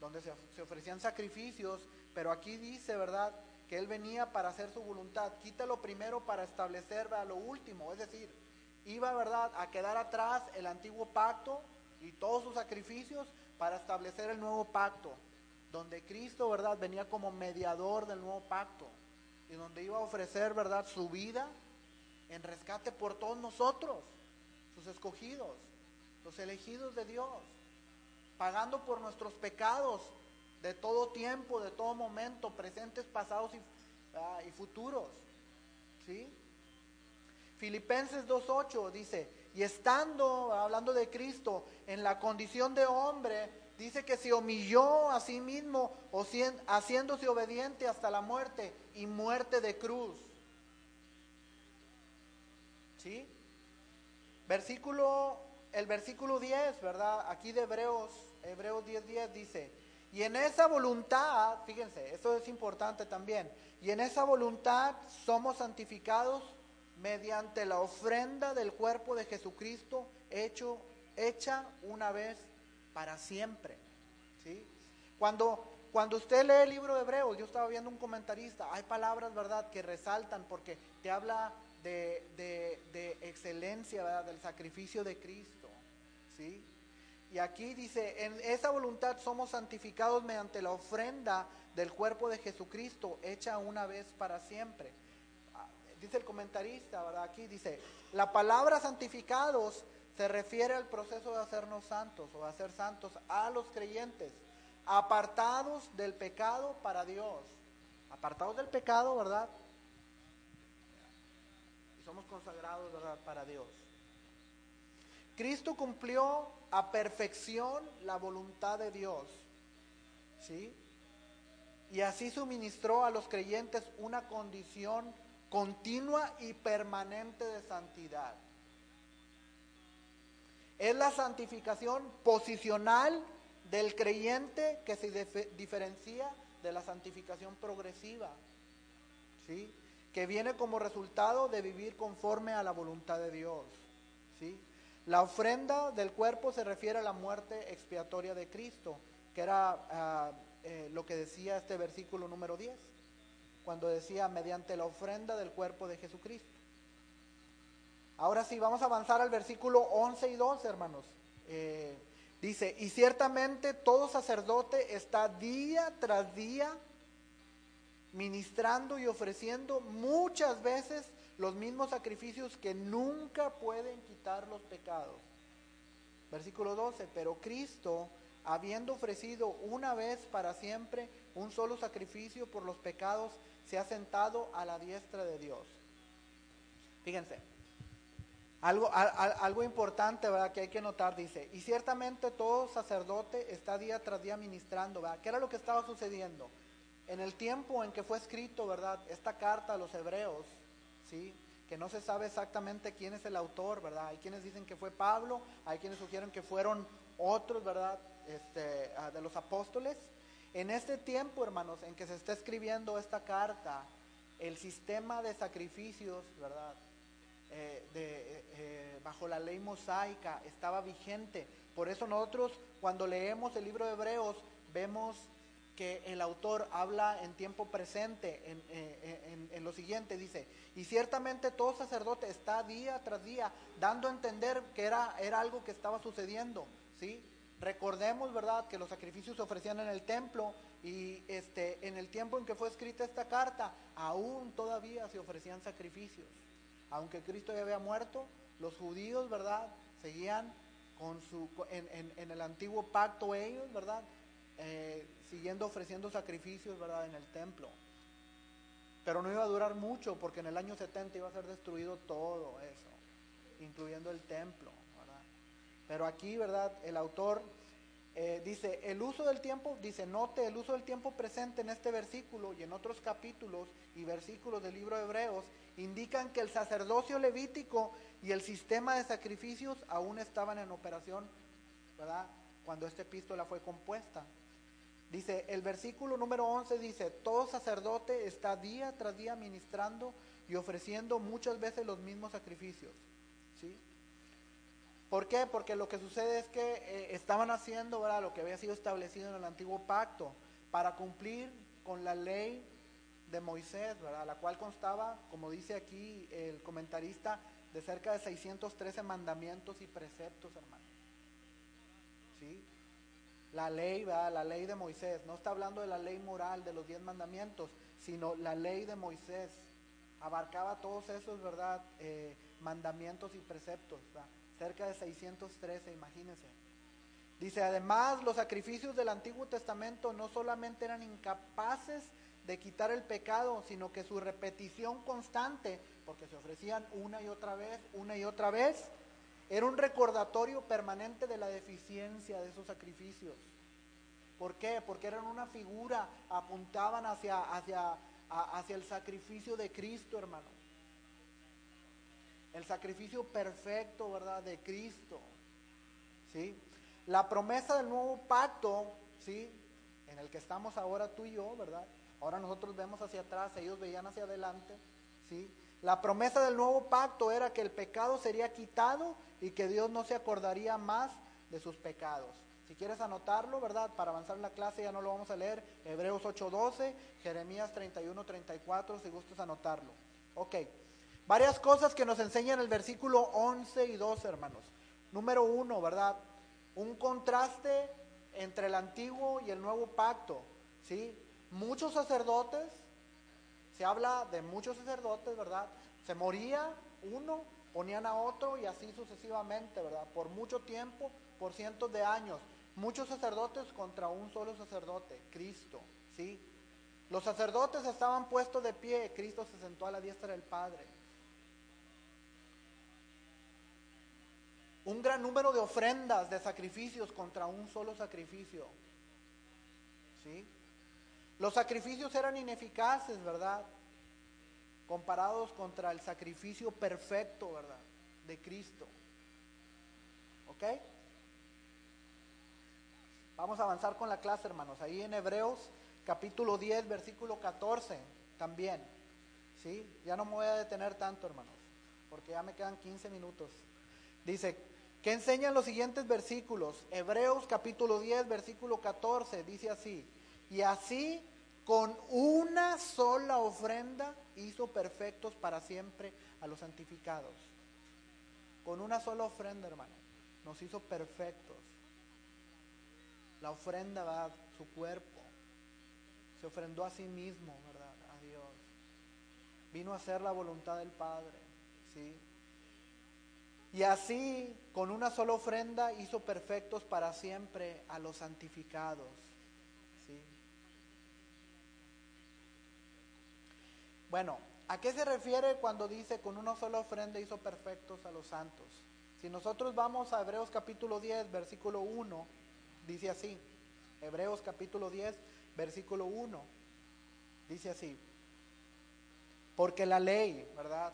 Donde se, se ofrecían sacrificios, pero aquí dice, ¿verdad? Que Él venía para hacer su voluntad. Quítalo primero para establecer lo último, es decir, iba, ¿verdad?, a quedar atrás el antiguo pacto y todos sus sacrificios para establecer el nuevo pacto, donde Cristo, ¿verdad?, venía como mediador del nuevo pacto y donde iba a ofrecer, ¿verdad?, su vida en rescate por todos nosotros, sus escogidos, los elegidos de Dios, pagando por nuestros pecados de todo tiempo, de todo momento, presentes, pasados y, ah, y futuros. ¿Sí? Filipenses 2.8 dice, y estando, hablando de Cristo, en la condición de hombre, dice que se humilló a sí mismo, haciéndose obediente hasta la muerte y muerte de cruz. ¿Sí? Versículo, el versículo 10, ¿verdad? Aquí de Hebreos, Hebreos 10.10 10 dice, y en esa voluntad, fíjense, esto es importante también, y en esa voluntad somos santificados mediante la ofrenda del cuerpo de Jesucristo hecho, hecha una vez para siempre. ¿sí? Cuando, cuando usted lee el libro de Hebreos, yo estaba viendo un comentarista, hay palabras, ¿verdad?, que resaltan porque te habla de, de, excelencia, ¿verdad?, del sacrificio de Cristo. ¿sí? Y aquí dice, en esa voluntad somos santificados mediante la ofrenda del cuerpo de Jesucristo, hecha una vez para siempre dice el comentarista, ¿verdad? Aquí dice, la palabra santificados se refiere al proceso de hacernos santos o de hacer santos a los creyentes, apartados del pecado para Dios. Apartados del pecado, ¿verdad? Y somos consagrados, ¿verdad? Para Dios. Cristo cumplió a perfección la voluntad de Dios. ¿Sí? Y así suministró a los creyentes una condición continua y permanente de santidad. Es la santificación posicional del creyente que se diferencia de la santificación progresiva, ¿sí? que viene como resultado de vivir conforme a la voluntad de Dios. ¿sí? La ofrenda del cuerpo se refiere a la muerte expiatoria de Cristo, que era ah, eh, lo que decía este versículo número 10 cuando decía mediante la ofrenda del cuerpo de Jesucristo. Ahora sí, vamos a avanzar al versículo 11 y 12, hermanos. Eh, dice, y ciertamente todo sacerdote está día tras día ministrando y ofreciendo muchas veces los mismos sacrificios que nunca pueden quitar los pecados. Versículo 12, pero Cristo, habiendo ofrecido una vez para siempre un solo sacrificio por los pecados, se ha sentado a la diestra de Dios. Fíjense, algo, algo importante ¿verdad? que hay que notar, dice, y ciertamente todo sacerdote está día tras día ministrando, ¿verdad? ¿Qué era lo que estaba sucediendo? En el tiempo en que fue escrito, ¿verdad? Esta carta a los hebreos, ¿sí? Que no se sabe exactamente quién es el autor, ¿verdad? Hay quienes dicen que fue Pablo, hay quienes sugieren que fueron otros, ¿verdad? Este, ah, de los apóstoles, en este tiempo, hermanos, en que se está escribiendo esta carta, el sistema de sacrificios, ¿verdad? Eh, de, eh, bajo la ley mosaica estaba vigente. Por eso nosotros cuando leemos el libro de Hebreos vemos que el autor habla en tiempo presente en, eh, en- en lo siguiente, dice, y ciertamente todo sacerdote está día tras día dando a entender que era, era algo que estaba sucediendo, ¿sí? Recordemos, ¿verdad?, que los sacrificios se ofrecían en el templo y este, en el tiempo en que fue escrita esta carta, aún todavía se ofrecían sacrificios. Aunque Cristo ya había muerto, los judíos, ¿verdad?, seguían con su, en, en- el antiguo pacto ellos, ¿verdad?, Eh, siguiendo ofreciendo sacrificios, ¿verdad?, en el templo. Pero no iba a durar mucho porque en el año 70 iba a ser destruido todo eso, incluyendo el templo. Pero aquí, ¿verdad? El autor eh, dice, el uso del tiempo, dice, note el uso del tiempo presente en este versículo y en otros capítulos y versículos del libro de Hebreos, indican que el sacerdocio levítico y el sistema de sacrificios aún estaban en operación, ¿verdad? Cuando esta epístola fue compuesta. Dice, el versículo número 11 dice, todo sacerdote está día tras día ministrando y ofreciendo muchas veces los mismos sacrificios. ¿Sí? ¿Por qué? Porque lo que sucede es que eh, estaban haciendo ¿verdad? lo que había sido establecido en el antiguo pacto para cumplir con la ley de Moisés, ¿verdad? la cual constaba, como dice aquí el comentarista, de cerca de 613 mandamientos y preceptos, hermano. ¿Sí? La ley, ¿verdad? la ley de Moisés, no está hablando de la ley moral de los diez mandamientos, sino la ley de Moisés. Abarcaba todos esos, ¿verdad? Eh, mandamientos y preceptos. Cerca de 613, imagínense. Dice, además, los sacrificios del Antiguo Testamento no solamente eran incapaces de quitar el pecado, sino que su repetición constante, porque se ofrecían una y otra vez, una y otra vez, era un recordatorio permanente de la deficiencia de esos sacrificios. ¿Por qué? Porque eran una figura, apuntaban hacia, hacia, hacia el sacrificio de Cristo, hermano. El sacrificio perfecto, ¿verdad? De Cristo. ¿Sí? La promesa del nuevo pacto, ¿sí? En el que estamos ahora tú y yo, ¿verdad? Ahora nosotros vemos hacia atrás, ellos veían hacia adelante, ¿sí? La promesa del nuevo pacto era que el pecado sería quitado y que Dios no se acordaría más de sus pecados. Si quieres anotarlo, ¿verdad? Para avanzar en la clase ya no lo vamos a leer. Hebreos 8:12, Jeremías 31:34, si gustas anotarlo. Ok. Varias cosas que nos enseñan el versículo 11 y 12, hermanos. Número uno, ¿verdad? Un contraste entre el antiguo y el nuevo pacto, ¿sí? Muchos sacerdotes, se habla de muchos sacerdotes, ¿verdad? Se moría uno, ponían a otro y así sucesivamente, ¿verdad? Por mucho tiempo, por cientos de años. Muchos sacerdotes contra un solo sacerdote, Cristo, ¿sí? Los sacerdotes estaban puestos de pie, Cristo se sentó a la diestra del Padre. Un gran número de ofrendas, de sacrificios contra un solo sacrificio. ¿Sí? Los sacrificios eran ineficaces, ¿verdad? Comparados contra el sacrificio perfecto, ¿verdad? De Cristo. ¿Ok? Vamos a avanzar con la clase, hermanos. Ahí en Hebreos capítulo 10, versículo 14, también. ¿Sí? Ya no me voy a detener tanto, hermanos, porque ya me quedan 15 minutos. Dice, ¿qué enseñan los siguientes versículos? Hebreos capítulo 10, versículo 14, dice así, y así con una sola ofrenda hizo perfectos para siempre a los santificados. Con una sola ofrenda, hermano, nos hizo perfectos. La ofrenda va su cuerpo. Se ofrendó a sí mismo, ¿verdad? A Dios. Vino a hacer la voluntad del Padre, ¿sí? Y así, con una sola ofrenda, hizo perfectos para siempre a los santificados, ¿sí? Bueno, ¿a qué se refiere cuando dice con una sola ofrenda hizo perfectos a los santos? Si nosotros vamos a Hebreos capítulo 10, versículo 1, dice así. Hebreos capítulo 10, versículo 1, dice así. Porque la ley, ¿verdad?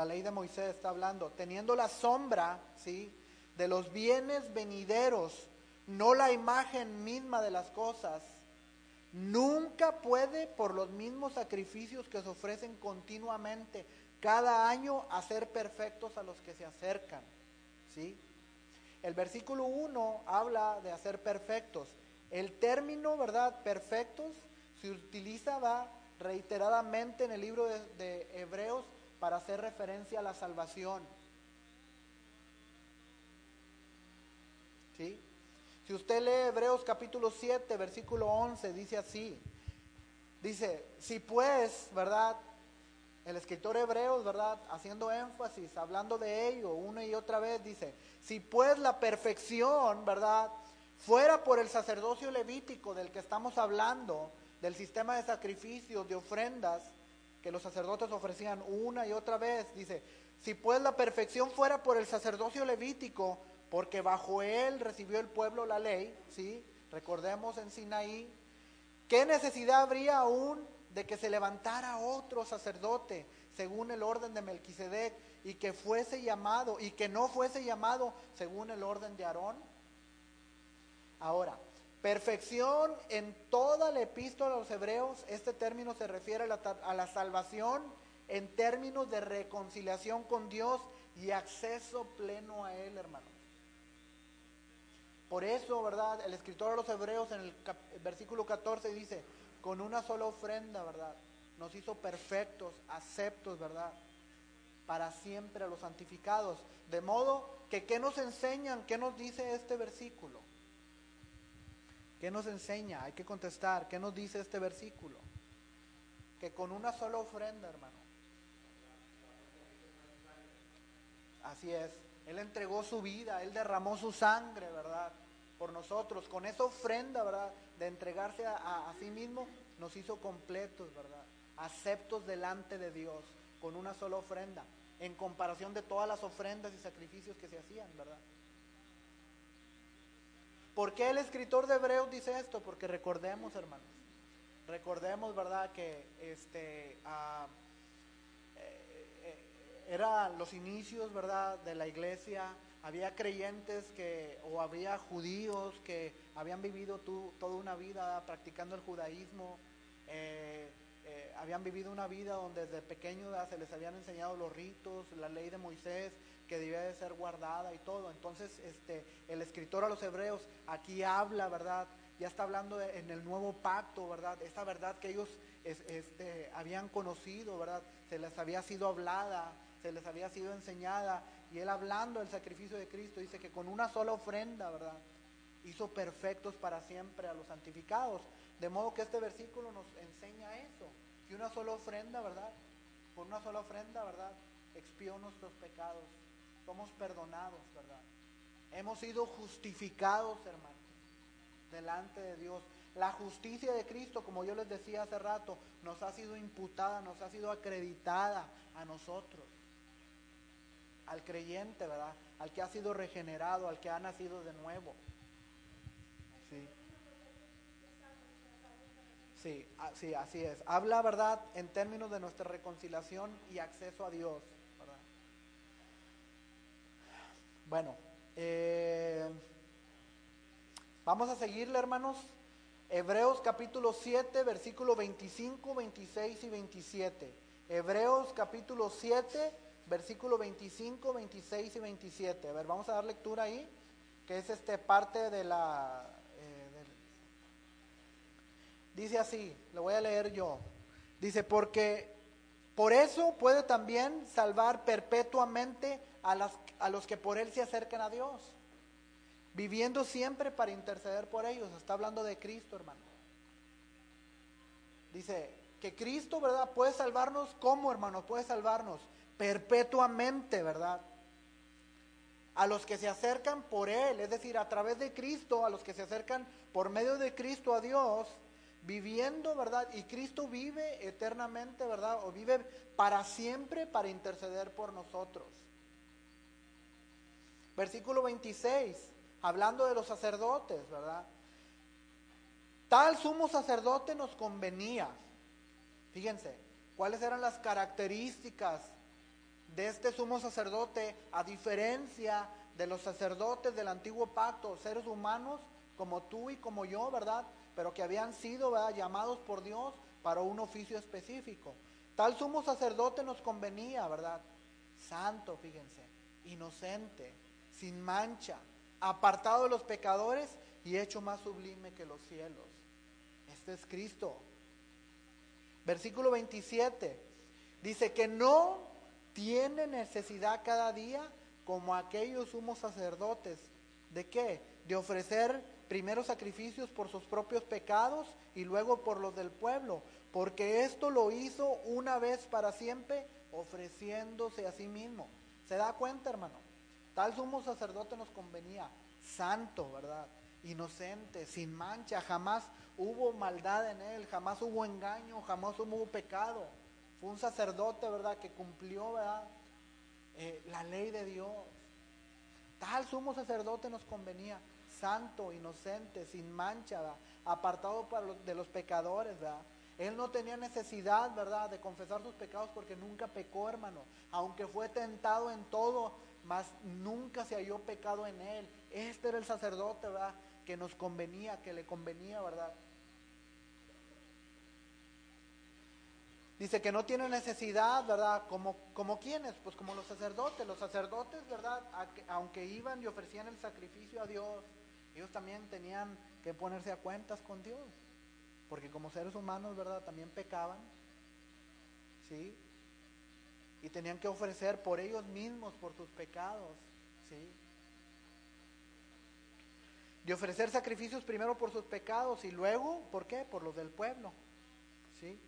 La ley de Moisés está hablando, teniendo la sombra, ¿sí? De los bienes venideros, no la imagen misma de las cosas, nunca puede, por los mismos sacrificios que se ofrecen continuamente cada año, hacer perfectos a los que se acercan, ¿sí? El versículo 1 habla de hacer perfectos. El término, ¿verdad? Perfectos se utiliza ¿va? reiteradamente en el libro de, de Hebreos para hacer referencia a la salvación. ¿Sí? Si usted lee Hebreos capítulo 7, versículo 11, dice así. Dice, si pues, ¿verdad? El escritor Hebreos, ¿verdad? Haciendo énfasis, hablando de ello una y otra vez, dice, si pues la perfección, ¿verdad? Fuera por el sacerdocio levítico del que estamos hablando, del sistema de sacrificios, de ofrendas, que los sacerdotes ofrecían una y otra vez, dice, si pues la perfección fuera por el sacerdocio levítico, porque bajo él recibió el pueblo la ley, ¿sí? Recordemos en Sinaí, ¿qué necesidad habría aún de que se levantara otro sacerdote según el orden de Melquisedec y que fuese llamado y que no fuese llamado según el orden de Aarón? Ahora, perfección en toda la epístola a los hebreos, este término se refiere a la, a salvación en términos de reconciliación con Dios y acceso pleno a Él, hermano. Por eso, ¿verdad? El escritor de los Hebreos en el, versículo 14 dice, con una sola ofrenda, ¿verdad? Nos hizo perfectos, aceptos, ¿verdad? Para siempre a los santificados. De modo que, ¿qué nos enseñan? ¿Qué nos dice este versículo? ¿Qué nos enseña? Hay que contestar. ¿Qué nos dice este versículo? Que con una sola ofrenda, hermano. Así es. Él entregó su vida, Él derramó su sangre, ¿verdad? Por nosotros. Con esa ofrenda, ¿verdad? De entregarse a, sí mismo, nos hizo completos, ¿verdad? Aceptos delante de Dios, con una sola ofrenda, en comparación de todas las ofrendas y sacrificios que se hacían, ¿verdad? ¿Por qué el escritor de Hebreos dice esto? Porque recordemos, hermanos, recordemos, ¿verdad? Que este... Uh, eran los inicios, ¿verdad?, de la iglesia. Había creyentes que, o había judíos que habían vivido toda una vida practicando el judaísmo. Eh, eh, habían vivido una vida donde desde pequeños se les habían enseñado los ritos, la ley de Moisés, que debía de ser guardada y todo. Entonces, este, el escritor a los hebreos aquí habla, ¿verdad? Ya está hablando en el nuevo pacto, ¿verdad? Esa verdad que ellos es, este, habían conocido, ¿verdad? Se les había sido hablada se les había sido enseñada. Y él hablando del sacrificio de Cristo dice que con una sola ofrenda, ¿verdad? Hizo perfectos para siempre a los santificados. De modo que este versículo nos enseña eso, que una sola ofrenda, ¿verdad? Por una sola ofrenda, ¿verdad? Expió nuestros pecados. Somos perdonados, ¿verdad? Hemos sido justificados, hermanos, delante de Dios. La justicia de Cristo, como yo les decía hace rato, nos ha sido imputada, nos ha sido acreditada a nosotros al creyente, ¿verdad? Al que ha sido regenerado, al que ha nacido de nuevo. Sí. Sí, sí, así es. Habla, ¿verdad?, en términos de nuestra reconciliación y acceso a Dios, ¿verdad? Bueno, eh, vamos a seguirle, hermanos. Hebreos capítulo 7, versículo 25, 26 y 27. Hebreos capítulo 7, versículo 25, 26 y 27. A ver, vamos a dar lectura ahí, que es este parte de la... Eh, dice así, lo voy a leer yo. Dice, porque por eso puede también salvar perpetuamente a, los que por él se acercan a Dios, viviendo siempre para interceder por ellos. Está hablando de Cristo, hermano. Dice que Cristo, ¿verdad? Puede salvarnos. ¿Cómo, hermano? Puede salvarnos perpetuamente, ¿verdad? A los que se acercan por Él, es decir, a través de Cristo, a los que se acercan por medio de Cristo a Dios, viviendo, ¿verdad? Y Cristo vive eternamente, ¿verdad? O vive para siempre para interceder por nosotros. Versículo 26, hablando de los sacerdotes, ¿verdad? Tal sumo sacerdote nos convenía. Fíjense, ¿cuáles eran las características de este sumo sacerdote, a diferencia de los sacerdotes del antiguo pacto, seres humanos como tú y como yo, ¿verdad? Pero que habían sido llamados por Dios para un oficio específico. Tal sumo sacerdote nos convenía, ¿verdad? Santo, fíjense, inocente, sin mancha, apartado de los pecadores y hecho más sublime que los cielos. Este es Cristo. Versículo 27 dice que no tiene necesidad cada día como aquellos sumos sacerdotes. ¿De qué? De ofrecer primero sacrificios por sus propios pecados y luego por los del pueblo, porque esto lo hizo una vez para siempre, ofreciéndose a sí mismo. ¿Se da cuenta, hermano? Tal sumo sacerdote nos convenía, santo, ¿verdad? Inocente, sin mancha, jamás hubo maldad en él, jamás hubo engaño, jamás hubo pecado. Fue un sacerdote, ¿verdad?, que cumplió, ¿verdad?, eh, la ley de Dios. Tal sumo sacerdote nos convenía, santo, inocente, sin mancha, ¿verdad? apartado de los pecadores, ¿verdad? Él no tenía necesidad, ¿verdad?, de confesar sus pecados porque nunca pecó, hermano. Aunque fue tentado en todo, mas nunca se halló pecado en él. Este era el sacerdote, ¿verdad?, que nos convenía, que le convenía, ¿verdad? Dice que no tiene necesidad, ¿verdad? Como, como quienes, pues como los sacerdotes. Los sacerdotes, ¿verdad? Aunque iban y ofrecían el sacrificio a Dios, ellos también tenían que ponerse a cuentas con Dios. Porque como seres humanos, ¿verdad? También pecaban. ¿Sí? Y tenían que ofrecer por ellos mismos, por sus pecados. ¿Sí? De ofrecer sacrificios primero por sus pecados y luego, ¿por qué? Por los del pueblo. ¿Sí?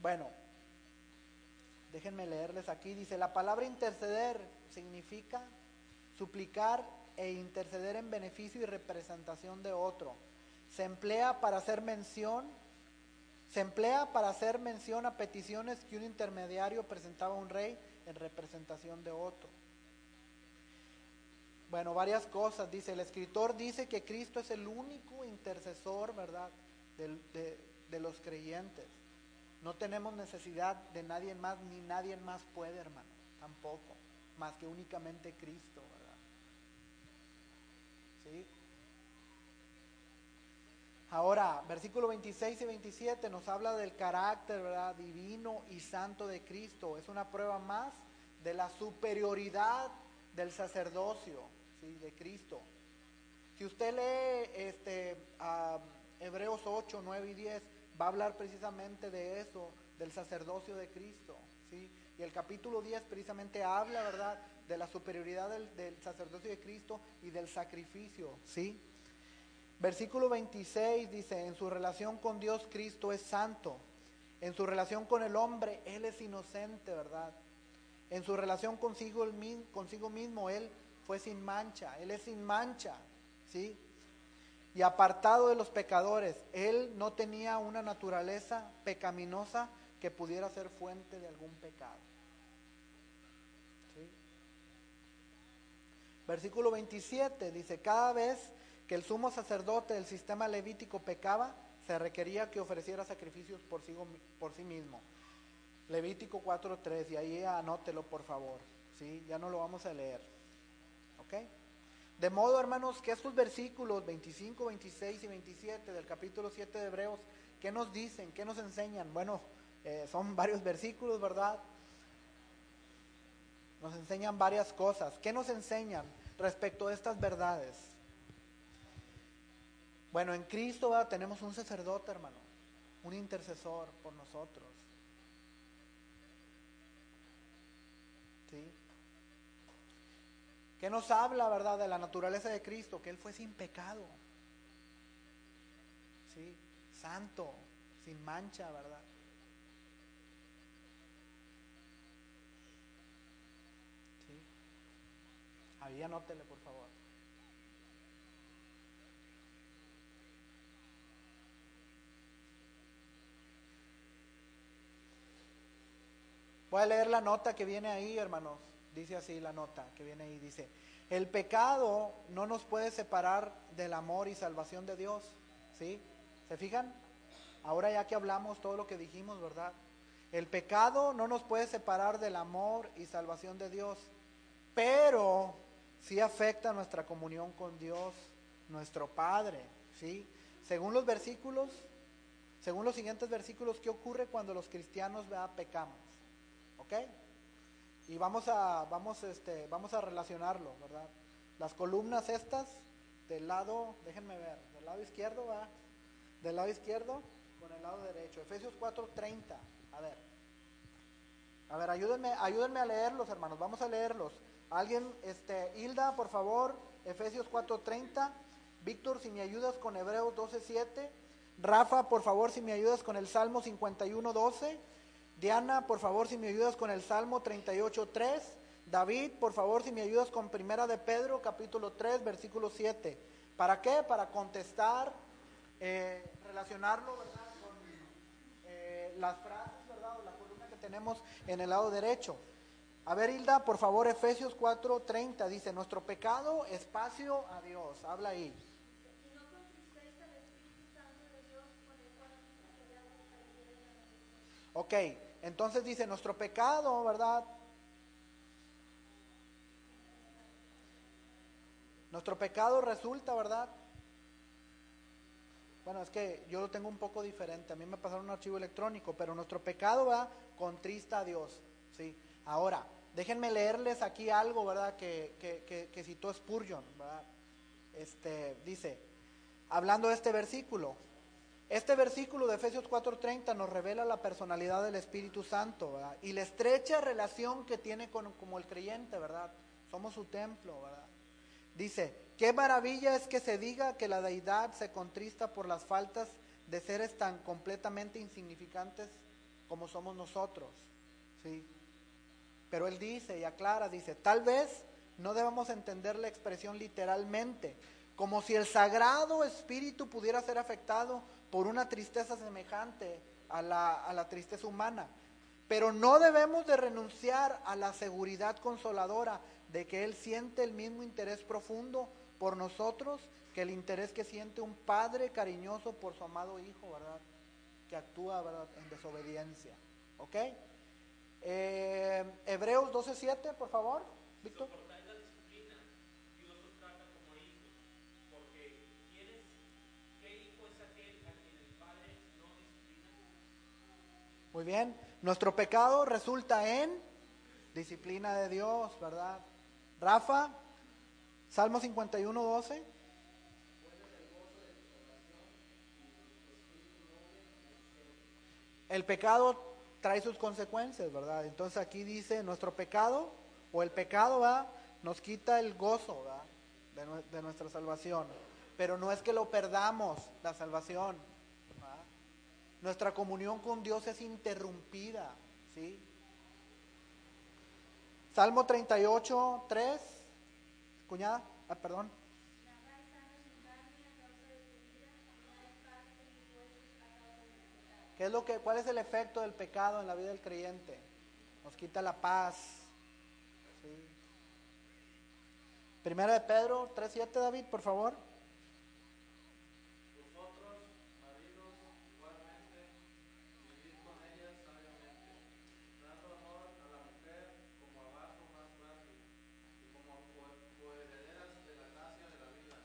Bueno, déjenme leerles aquí. Dice, la palabra interceder significa suplicar e interceder en beneficio y representación de otro. Se emplea para hacer mención, se emplea para hacer mención a peticiones que un intermediario presentaba a un rey en representación de otro. Bueno, varias cosas. Dice, el escritor dice que Cristo es el único intercesor, ¿verdad?, de, los creyentes. No tenemos necesidad de nadie más, ni nadie más puede, hermano, tampoco, más que únicamente Cristo. Ahora, versículo 26 y 27 nos habla del carácter, ¿verdad? Divino y santo de Cristo. Es una prueba más de la superioridad del sacerdocio, ¿sí? De Cristo. Si usted lee este, Hebreos 8, 9 y 10, va a hablar precisamente de eso, del sacerdocio de Cristo. ¿sí? Y el capítulo 10 precisamente habla, ¿verdad?, de la superioridad del, sacerdocio de Cristo y del sacrificio. ¿sí? Versículo 26 dice, en su relación con Dios Cristo es santo, en su relación con el hombre Él es inocente, ¿verdad? En su relación consigo, consigo mismo Él fue sin mancha, Él es sin mancha, ¿sí? y apartado de los pecadores. Él no tenía una naturaleza pecaminosa que pudiera ser fuente de algún pecado. Versículo 27 dice, cada vez que el sumo sacerdote del sistema levítico pecaba, se requería que ofreciera sacrificios por sí, por sí mismo. Levítico 4.3, y ahí anótelo por favor, ¿sí? ya no lo vamos a leer. ¿Ok? De modo, hermanos, que estos versículos 25, 26 y 27 del capítulo 7 de Hebreos, ¿qué nos dicen? ¿Qué nos enseñan? Bueno, eh, son varios versículos, ¿verdad? Nos enseñan varias cosas. ¿Qué nos enseñan respecto a estas verdades? Bueno, en Cristo tenemos un sacerdote, hermano, un intercesor por nosotros. ¿Sí? que nos habla, verdad, de la naturaleza de Cristo, que Él fue sin pecado, ¿sí? santo, sin mancha, ¿verdad? ¿Sí? Ahí anótele, por favor. Voy a leer la nota que viene ahí, hermanos. Dice así la nota que viene ahí, dice, el pecado no nos puede separar del amor y salvación de Dios, ¿sí? ¿Se fijan? Ahora ya que hablamos todo lo que dijimos, ¿verdad? El pecado no nos puede separar del amor y salvación de Dios, pero sí afecta nuestra comunión con Dios, nuestro Padre, ¿sí? Según los versículos, según los siguientes versículos, ¿qué ocurre cuando los cristianos pecamos? ¿Ok? Y vamos a, vamos, este, vamos a relacionarlo, ¿verdad? Las columnas estas del lado, déjenme ver, del lado izquierdo va, del lado izquierdo con el lado derecho. Efesios 4:30. A ver. A ver, ayúdenme, ayúdenme a leerlos, hermanos. Vamos a leerlos. Alguien, este, Hilda, por favor, Efesios 4:30. Víctor, si me ayudas con Hebreos 12:7. Rafa, por favor, si me ayudas con el Salmo 51:12. Diana, por favor, si me ayudas con el Salmo 38:3. David, por favor, si me ayudas con Primera de Pedro, capítulo 3, versículo 7. ¿Para qué? Para contestar, eh, relacionarlo, ¿verdad? Con eh, las frases, ¿verdad? O la columna que tenemos en el lado derecho. A ver, Hilda, por favor, Efesios 4:30 dice, nuestro pecado, espacio a Dios. Habla ahí. Ok, entonces dice, nuestro pecado, ¿verdad? Nuestro pecado resulta, ¿verdad? Bueno, es que yo lo tengo un poco diferente. A mí me pasaron un archivo electrónico, pero nuestro pecado va contrista a Dios. ¿sí? Ahora, déjenme leerles aquí algo, ¿verdad? Que, que, que, citó Spurgeon, ¿verdad? Este, dice, hablando de este versículo, este versículo de Efesios 4:30 nos revela la personalidad del Espíritu Santo ¿verdad? y la estrecha relación que tiene con como el creyente, ¿verdad? Somos su templo, ¿verdad? Dice, qué maravilla es que se diga que la deidad se contrista por las faltas de seres tan completamente insignificantes como somos nosotros, ¿sí? Pero él dice y aclara, dice, tal vez no debamos entender la expresión literalmente, como si el sagrado espíritu pudiera ser afectado por una tristeza semejante a la, a la tristeza humana. Pero no debemos de renunciar a la seguridad consoladora de que Él siente el mismo interés profundo por nosotros que el interés que siente un padre cariñoso por su amado hijo, ¿verdad? Que actúa, ¿verdad? En desobediencia. ¿Ok? Eh, Hebreos 12.7, por favor, Víctor. Soportáis la disciplina, Dios os trata como hijos, porque ¿quién es, ¿qué hijo es aquel a quien el Padre no disciplina? Muy bien. Nuestro pecado resulta en disciplina de Dios, ¿verdad? Rafa, Salmo 51, 12. El pecado trae sus consecuencias, ¿verdad? Entonces aquí dice, nuestro pecado o el pecado va, nos quita el gozo. De, nue- de nuestra salvación. Pero no es que lo perdamos, la salvación. Nuestra comunión con Dios es interrumpida, ¿sí? Salmo 38, 3. Cuñada, ah, perdón. Narráis años sin carne a causa de tu vida, y dais parte de mis huesos a causa de mi pecado. ¿Qué es lo que, ¿Cuál es el efecto del pecado en la vida del creyente? Nos quita la paz. ¿sí? Primera de Pedro 3.7, David, por favor. Vosotros, maridos, igualmente, vivid con ellas sabiamente, dando honor a la mujer como a vaso más frágil y como a co- coherederas de la gracia de la vida,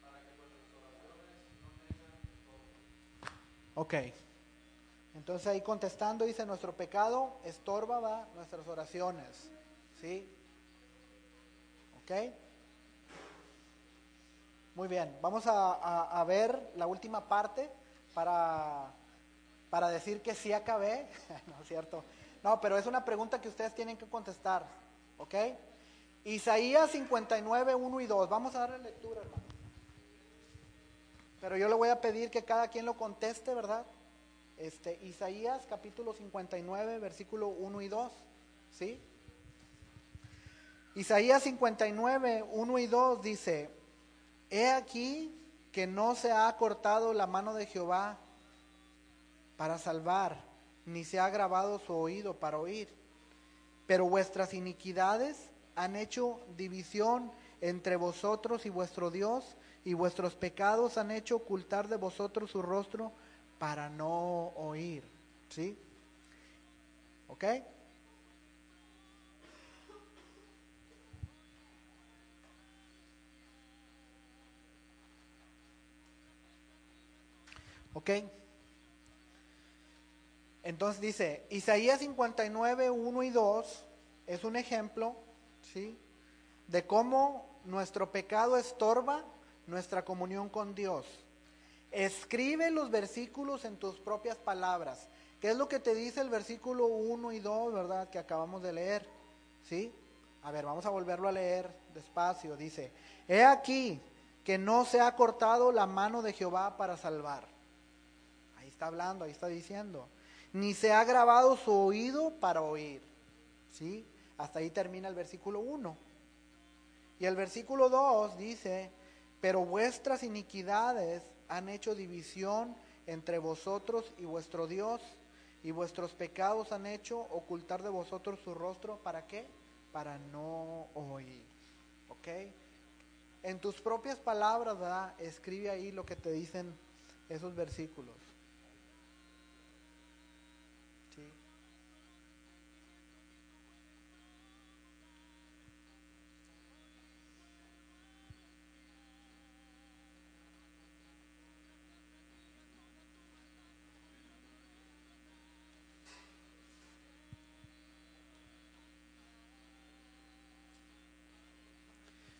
para que vuestras oraciones no tengan estorbo. Ok. Entonces ahí contestando dice, nuestro pecado estorba va, nuestras oraciones. ¿Sí? ¿Ok? Muy bien, vamos a ver la última parte para, para decir que sí acabé. no es cierto. No, pero es una pregunta que ustedes tienen que contestar. ¿Ok? Isaías 59, 1 y 2. Vamos a darle lectura, hermano. Pero yo le voy a pedir que cada quien lo conteste, ¿verdad? Este, Isaías capítulo 59, versículo 1 y 2. ¿Sí? Isaías 59, 1 y 2 dice, He aquí que no se ha cortado la mano de Jehová para salvar, ni se ha grabado su oído para oír. Pero vuestras iniquidades han hecho división entre vosotros y vuestro Dios, y vuestros pecados han hecho ocultar de vosotros su rostro para no oír. ¿Sí? ¿Ok? ¿Ok? Entonces dice, Isaías 59, 1 y 2 es un ejemplo, ¿sí? De cómo nuestro pecado estorba nuestra comunión con Dios. Escribe los versículos en tus propias palabras. ¿Qué es lo que te dice el versículo 1 y 2, verdad? Que acabamos de leer. ¿Sí? A ver, vamos a volverlo a leer despacio. Dice, he aquí que no se ha cortado la mano de Jehová para salvar. Ahí está hablando, ahí está diciendo. Ni se ha grabado su oído para oír. ¿Sí? Hasta ahí termina el versículo 1. Y el versículo 2 dice, pero vuestras iniquidades han hecho división entre vosotros y vuestro Dios, y vuestros pecados han hecho ocultar de vosotros su rostro. ¿Para qué? Para no oír. ¿Ok? En tus propias palabras. Escribe ahí lo que te dicen esos versículos.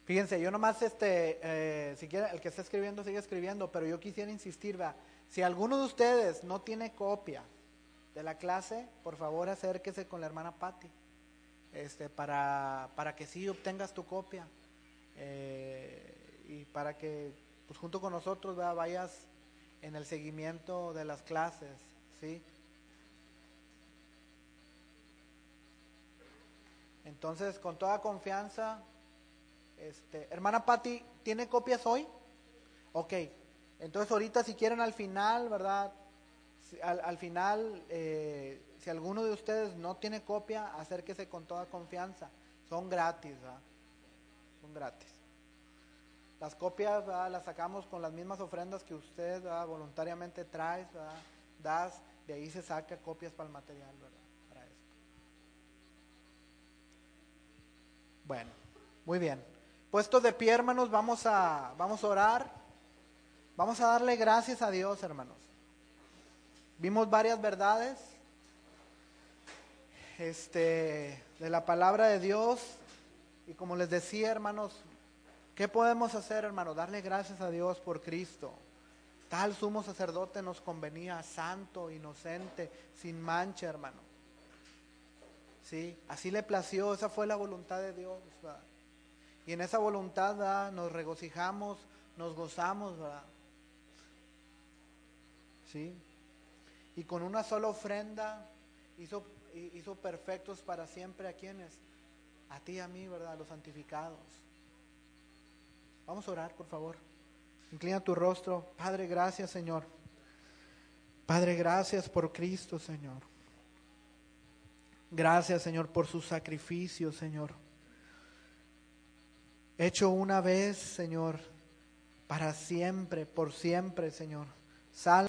Fíjense, yo nomás, este, eh, si quiere, el que está escribiendo sigue escribiendo, pero yo quisiera insistir, va, si alguno de ustedes no tiene copia de la clase, por favor acérquese con la hermana Patti, este, para, para que sí obtengas tu copia eh, y para que, pues junto con nosotros, ¿verdad? vayas en el seguimiento de las clases, ¿sí? Entonces, con toda confianza, este, hermana Patti, ¿tiene copias hoy? Ok, entonces ahorita si quieren al final, ¿verdad? Si- al, al final, eh, si alguno de ustedes no tiene copia, acérquese con toda confianza. Son gratis, ¿verdad? Son gratis. Las copias las sacamos con las mismas ofrendas que usted voluntariamente traes, ¿verdad? das, de ahí se saca copias para el material, ¿verdad? Para esto. Bueno, muy bien. Puestos de pie, hermanos, vamos a, vamos a orar. Vamos a darle gracias a Dios, hermanos. Vimos varias verdades este, de la palabra de Dios. Y como les decía, hermanos, ¿qué podemos hacer, hermanos? Darle gracias a Dios por Cristo. Tal sumo sacerdote nos convenía, santo, inocente, sin mancha, hermano. Sí, así le plació, esa fue la voluntad de Dios. ¿verdad? Y en esa voluntad nos regocijamos, nos gozamos, ¿verdad? ¿Sí? Y con una sola ofrenda hizo, hizo perfectos para siempre a quienes, a ti y a mí, ¿verdad? Los santificados. Vamos a orar, por favor. Inclina tu rostro. Padre, gracias, Señor. Padre, gracias por Cristo, Señor. Gracias, Señor, por su sacrificio, Señor. Hecho una vez, Señor, para siempre, por siempre, Señor. Sal